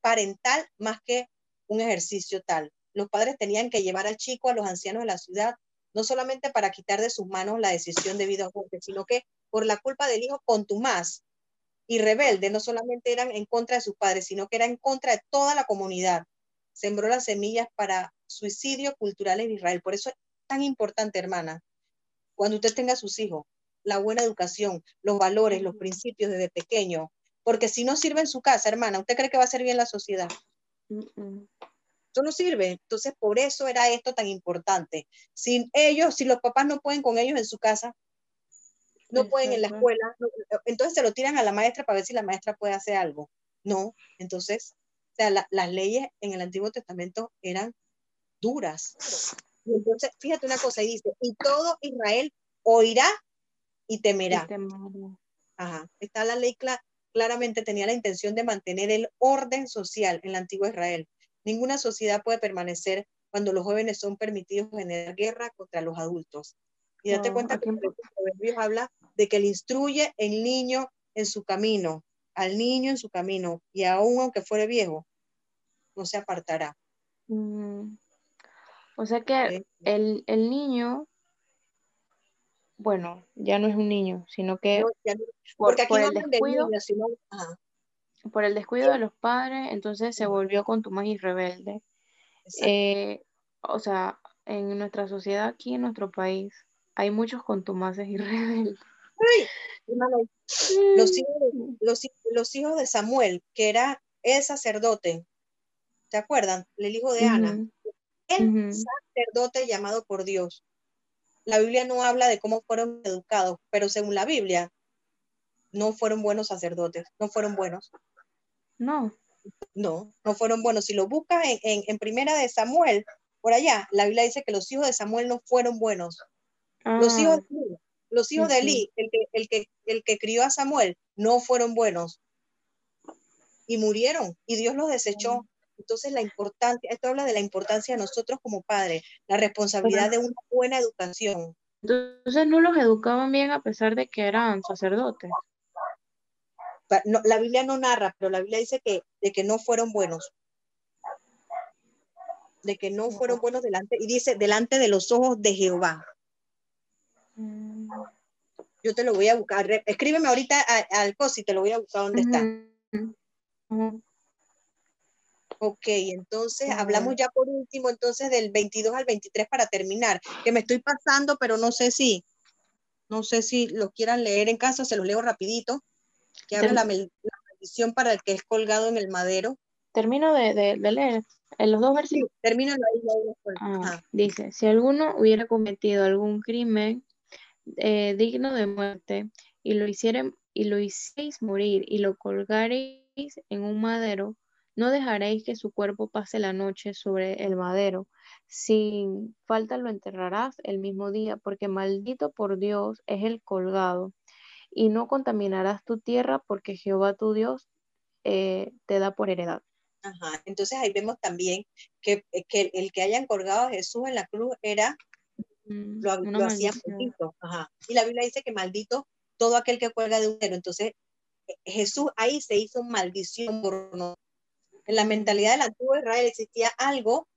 parental más que un ejercicio tal. Los padres tenían que llevar al chico a los ancianos de la ciudad, no solamente para quitar de sus manos la decisión de vida o muerte, sino que por la culpa del hijo contumaz y rebelde, no solamente eran en contra de sus padres, sino que era en contra de toda la comunidad sembró las semillas para suicidio cultural en Israel. Por eso es tan importante, hermana, cuando usted tenga sus hijos, la buena educación, los valores, los principios desde pequeño, porque si no sirve en su casa, hermana, ¿usted cree que va a servir en la sociedad? Eso no sirve. Entonces, por eso era esto tan importante. Sin ellos, si los papás no pueden con ellos en su casa, no pueden en la escuela, entonces se lo tiran a la maestra para ver si la maestra puede hacer algo. No, entonces sea, las leyes en el Antiguo Testamento eran duras. entonces, fíjate una cosa, y dice, y todo Israel oirá y temerá. Ajá. Está la ley claramente tenía la intención de mantener el orden social en la antigua Israel. Ninguna sociedad puede permanecer cuando los jóvenes son permitidos generar guerra contra los adultos. Y date cuenta que el proverbio habla de que le instruye el niño en su camino, al niño en su camino, y aún aunque fuere viejo, no se apartará. Mm. O sea que el, niño, bueno, ya no es un niño, sino que por, el descuido, por el descuido de los padres, entonces se volvió contumaz y rebelde. Eh, o sea, en nuestra sociedad aquí, en nuestro país, hay muchos contumaces y rebeldes. los, hijos, los, hijos de Samuel, que era el sacerdote, ¿te acuerdan? El hijo de Ana. El sacerdote llamado por Dios. La Biblia no habla de cómo fueron educados, pero según la Biblia, no fueron buenos sacerdotes, no fueron buenos. No. No, no fueron buenos. Si lo buscas en, primera de Samuel, por allá, la Biblia dice que los hijos de Samuel no fueron buenos. Los hijos, ah. los hijos de Eli, el que, el, que, el que crió a Samuel, no fueron buenos. Y murieron, y Dios los desechó. Entonces, la importancia, esto habla de la importancia de nosotros como padres, la responsabilidad de una buena educación. Entonces, no los educaban bien a pesar de que eran sacerdotes. la Biblia no narra, pero la Biblia dice que, de que no fueron buenos. De que no fueron buenos delante, y dice, delante de los ojos de Jehová. Mm. Yo te lo voy a buscar. Escríbeme ahorita al COSI, te lo voy a buscar dónde está. Ok, entonces hablamos ya por último entonces del 22 al 23 para terminar, que me estoy pasando, pero no sé si, no sé si lo quieran leer en casa, se los leo rapidito, que habla la, maldición para el que es colgado en el madero. Termino de, leer en los dos versículos. Sí, termino ah, dice, si alguno hubiera cometido algún crimen eh, digno de muerte y lo hicieran y lo hicierais morir y lo colgaréis en un madero, no dejaréis que su cuerpo pase la noche sobre el madero. Sin falta lo enterrarás el mismo día, porque maldito por Dios es el colgado. Y no contaminarás tu tierra, porque Jehová tu Dios eh, te da por heredad. Ajá. Entonces ahí vemos también que, que, el que hayan colgado a Jesús en la cruz era, mm, lo, lo hacía maldito. Ajá. Y la Biblia dice que maldito todo aquel que cuelga de un Entonces Jesús ahí se hizo maldición por nosotros. En la mentalidad del antiguo Israel existía algo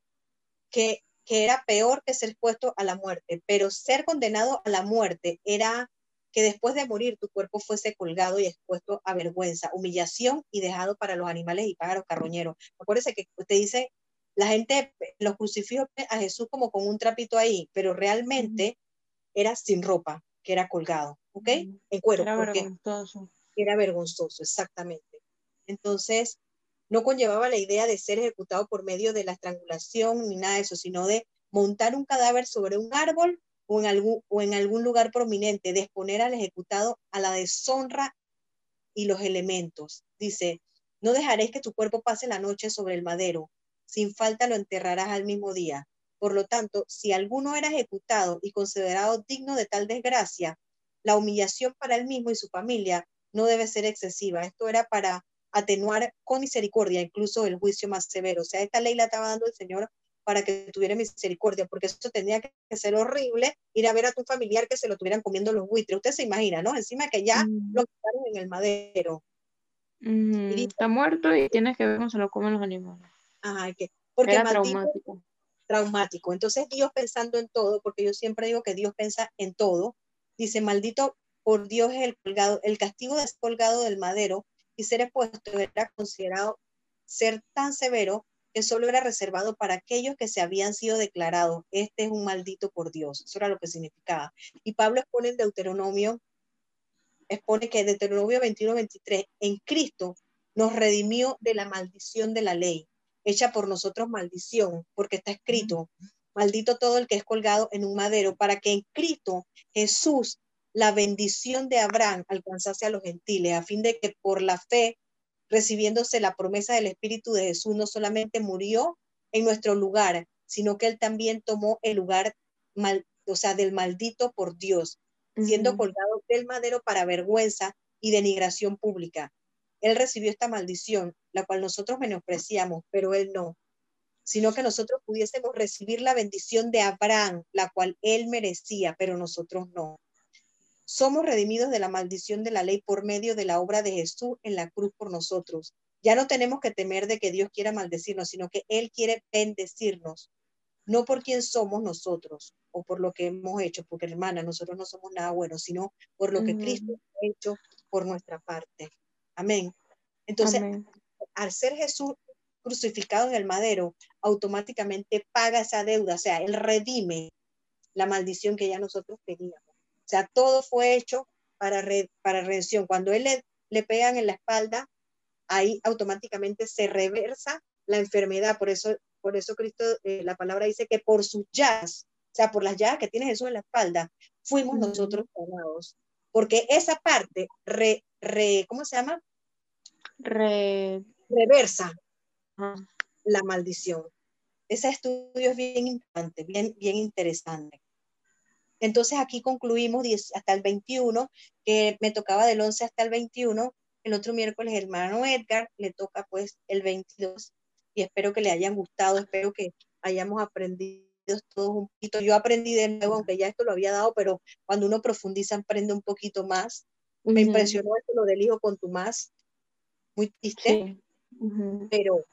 que, que era peor que ser expuesto a la muerte, pero ser condenado a la muerte era que después de morir tu cuerpo fuese colgado y expuesto a vergüenza, humillación y dejado para los animales y pájaros carroñeros. Acuérdese que usted dice, la gente los crucifijos a Jesús como con un trapito ahí, pero realmente era sin ropa, que era colgado, ¿ok? En cuero. Era vergonzoso. Era vergonzoso, exactamente. Entonces, no conllevaba la idea de ser ejecutado por medio de la estrangulación ni nada de eso, sino de montar un cadáver sobre un árbol o en algún, o en algún lugar prominente, de exponer al ejecutado a la deshonra y los elementos. Dice, no dejaréis que tu cuerpo pase la noche sobre el madero, sin falta lo enterrarás al mismo día. Por lo tanto, si alguno era ejecutado y considerado digno de tal desgracia, la humillación para él mismo y su familia no debe ser excesiva. Esto era para atenuar con misericordia incluso el juicio más severo. O sea, esta ley la estaba dando el Señor para que tuviera misericordia, porque eso tenía que ser horrible, ir a ver a tu familiar que se lo tuvieran comiendo los buitres. Usted se imagina, ¿no? Encima que ya lo quitaron en el madero. está muerto y tienes que ver cómo se lo comen los animales. Ajá, que, porque Era traumático. Traumático. Entonces Dios pensando en todo, porque yo siempre digo que Dios piensa en todo, dice, maldito por Dios es el colgado, el castigo de colgado del madero y ser expuesto era considerado ser tan severo que solo era reservado para aquellos que se habían sido declarados, este es un maldito por Dios. Eso era lo que significaba. Y Pablo expone en Deuteronomio, expone que Deuteronomio 21, 23, en Cristo nos redimió de la maldición de la ley, hecha por nosotros maldición, porque está escrito, maldito todo el que es colgado en un madero, para que en Cristo Jesús la bendición de Abraham alcanzase a los gentiles, a fin de que por la fe recibiéndose la promesa del Espíritu de Jesús, no solamente murió en nuestro lugar, sino que él también tomó el lugar mal, o sea, del maldito por Dios, siendo colgado del madero para vergüenza y denigración pública. Él recibió esta maldición, la cual nosotros menospreciamos, pero él no, sino que nosotros pudiésemos recibir la bendición de Abraham, la cual él merecía, pero nosotros no. Somos redimidos de la maldición de la ley por medio de la obra de Jesús en la cruz por nosotros. Ya no tenemos que temer de que Dios quiera maldecirnos, sino que Él quiere bendecirnos, no por quien somos nosotros o por lo que hemos hecho, porque hermana, nosotros no somos nada bueno, sino por lo que Cristo ha hecho por nuestra parte. Amén. Entonces, al ser Jesús crucificado en el madero, automáticamente paga esa deuda, o sea, Él redime la maldición que ya nosotros teníamos. O sea, todo fue hecho para, para redención. Cuando él le, le pegan en la espalda, ahí automáticamente se reversa la enfermedad. Por eso, por eso Cristo, eh, la palabra dice que por sus llagas, o sea, por las llagas que tiene Jesús en la espalda, fuimos nosotros sanados. Porque esa parte, re, re, ¿cómo se llama? Re... Reversa la maldición. Ese estudio es bien importante, bien, bien interesante. Entonces aquí concluimos hasta el 21, que me tocaba del 11 hasta el 21. El otro miércoles, el hermano Edgar, le toca pues el 22 y espero que le hayan gustado, espero que hayamos aprendido todos un poquito. Yo aprendí de nuevo, aunque ya esto lo había dado, pero cuando uno profundiza, aprende un poquito más. Me impresionó esto, lo del hijo con tu más, muy triste, pero,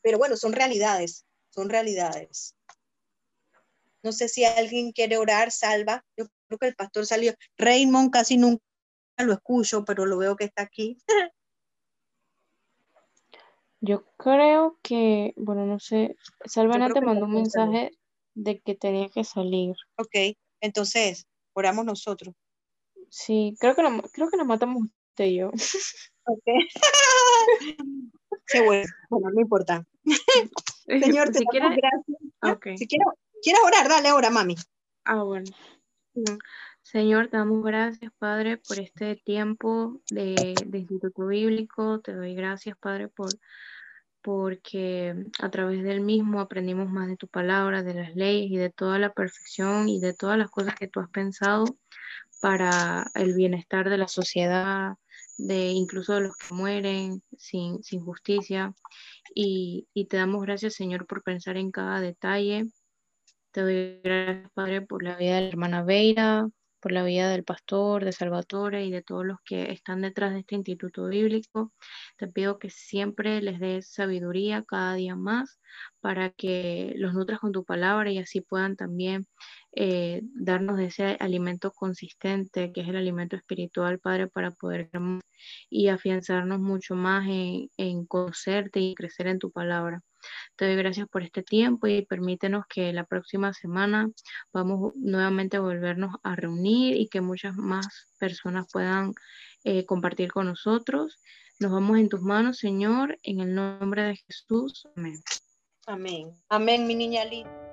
pero bueno, son realidades, son realidades. No sé si alguien quiere orar, salva. Yo creo que el pastor salió. Raymond casi nunca lo escucho, pero lo veo que está aquí. Yo creo que, bueno, no sé, Salvana te mandó un mensaje de que tenía que salir. Ok, entonces, oramos nosotros. Sí, creo que, creo que nos matamos usted y yo. Ok. Qué bueno, bueno, no importa. Señor, te si gracias. Okay. Si quiero, ¿Quieres orar? Dale ahora, mami. Ah, bueno. Señor, te damos gracias, Padre, por este tiempo de, Instituto Bíblico. Te doy gracias, Padre, por porque a través del mismo aprendimos más de tu palabra, de las leyes y de toda la perfección y de todas las cosas que tú has pensado para el bienestar de la sociedad, de incluso de los que mueren sin, sin justicia. Y, y te damos gracias, Señor, por pensar en cada detalle te doy gracias, Padre, por la vida de la hermana Veira, por la vida del pastor, de Salvatore y de todos los que están detrás de este instituto bíblico. Te pido que siempre les des sabiduría cada día más para que los nutras con tu palabra y así puedan también eh, darnos ese alimento consistente, que es el alimento espiritual, Padre, para poder y afianzarnos mucho más en, en conocerte y crecer en tu palabra. Te doy gracias por este tiempo y permítenos que la próxima semana vamos nuevamente a volvernos a reunir y que muchas más personas puedan eh, compartir con nosotros. Nos vamos en tus manos, Señor, en el nombre de Jesús. Amén. Amén. Amén, mi niña linda.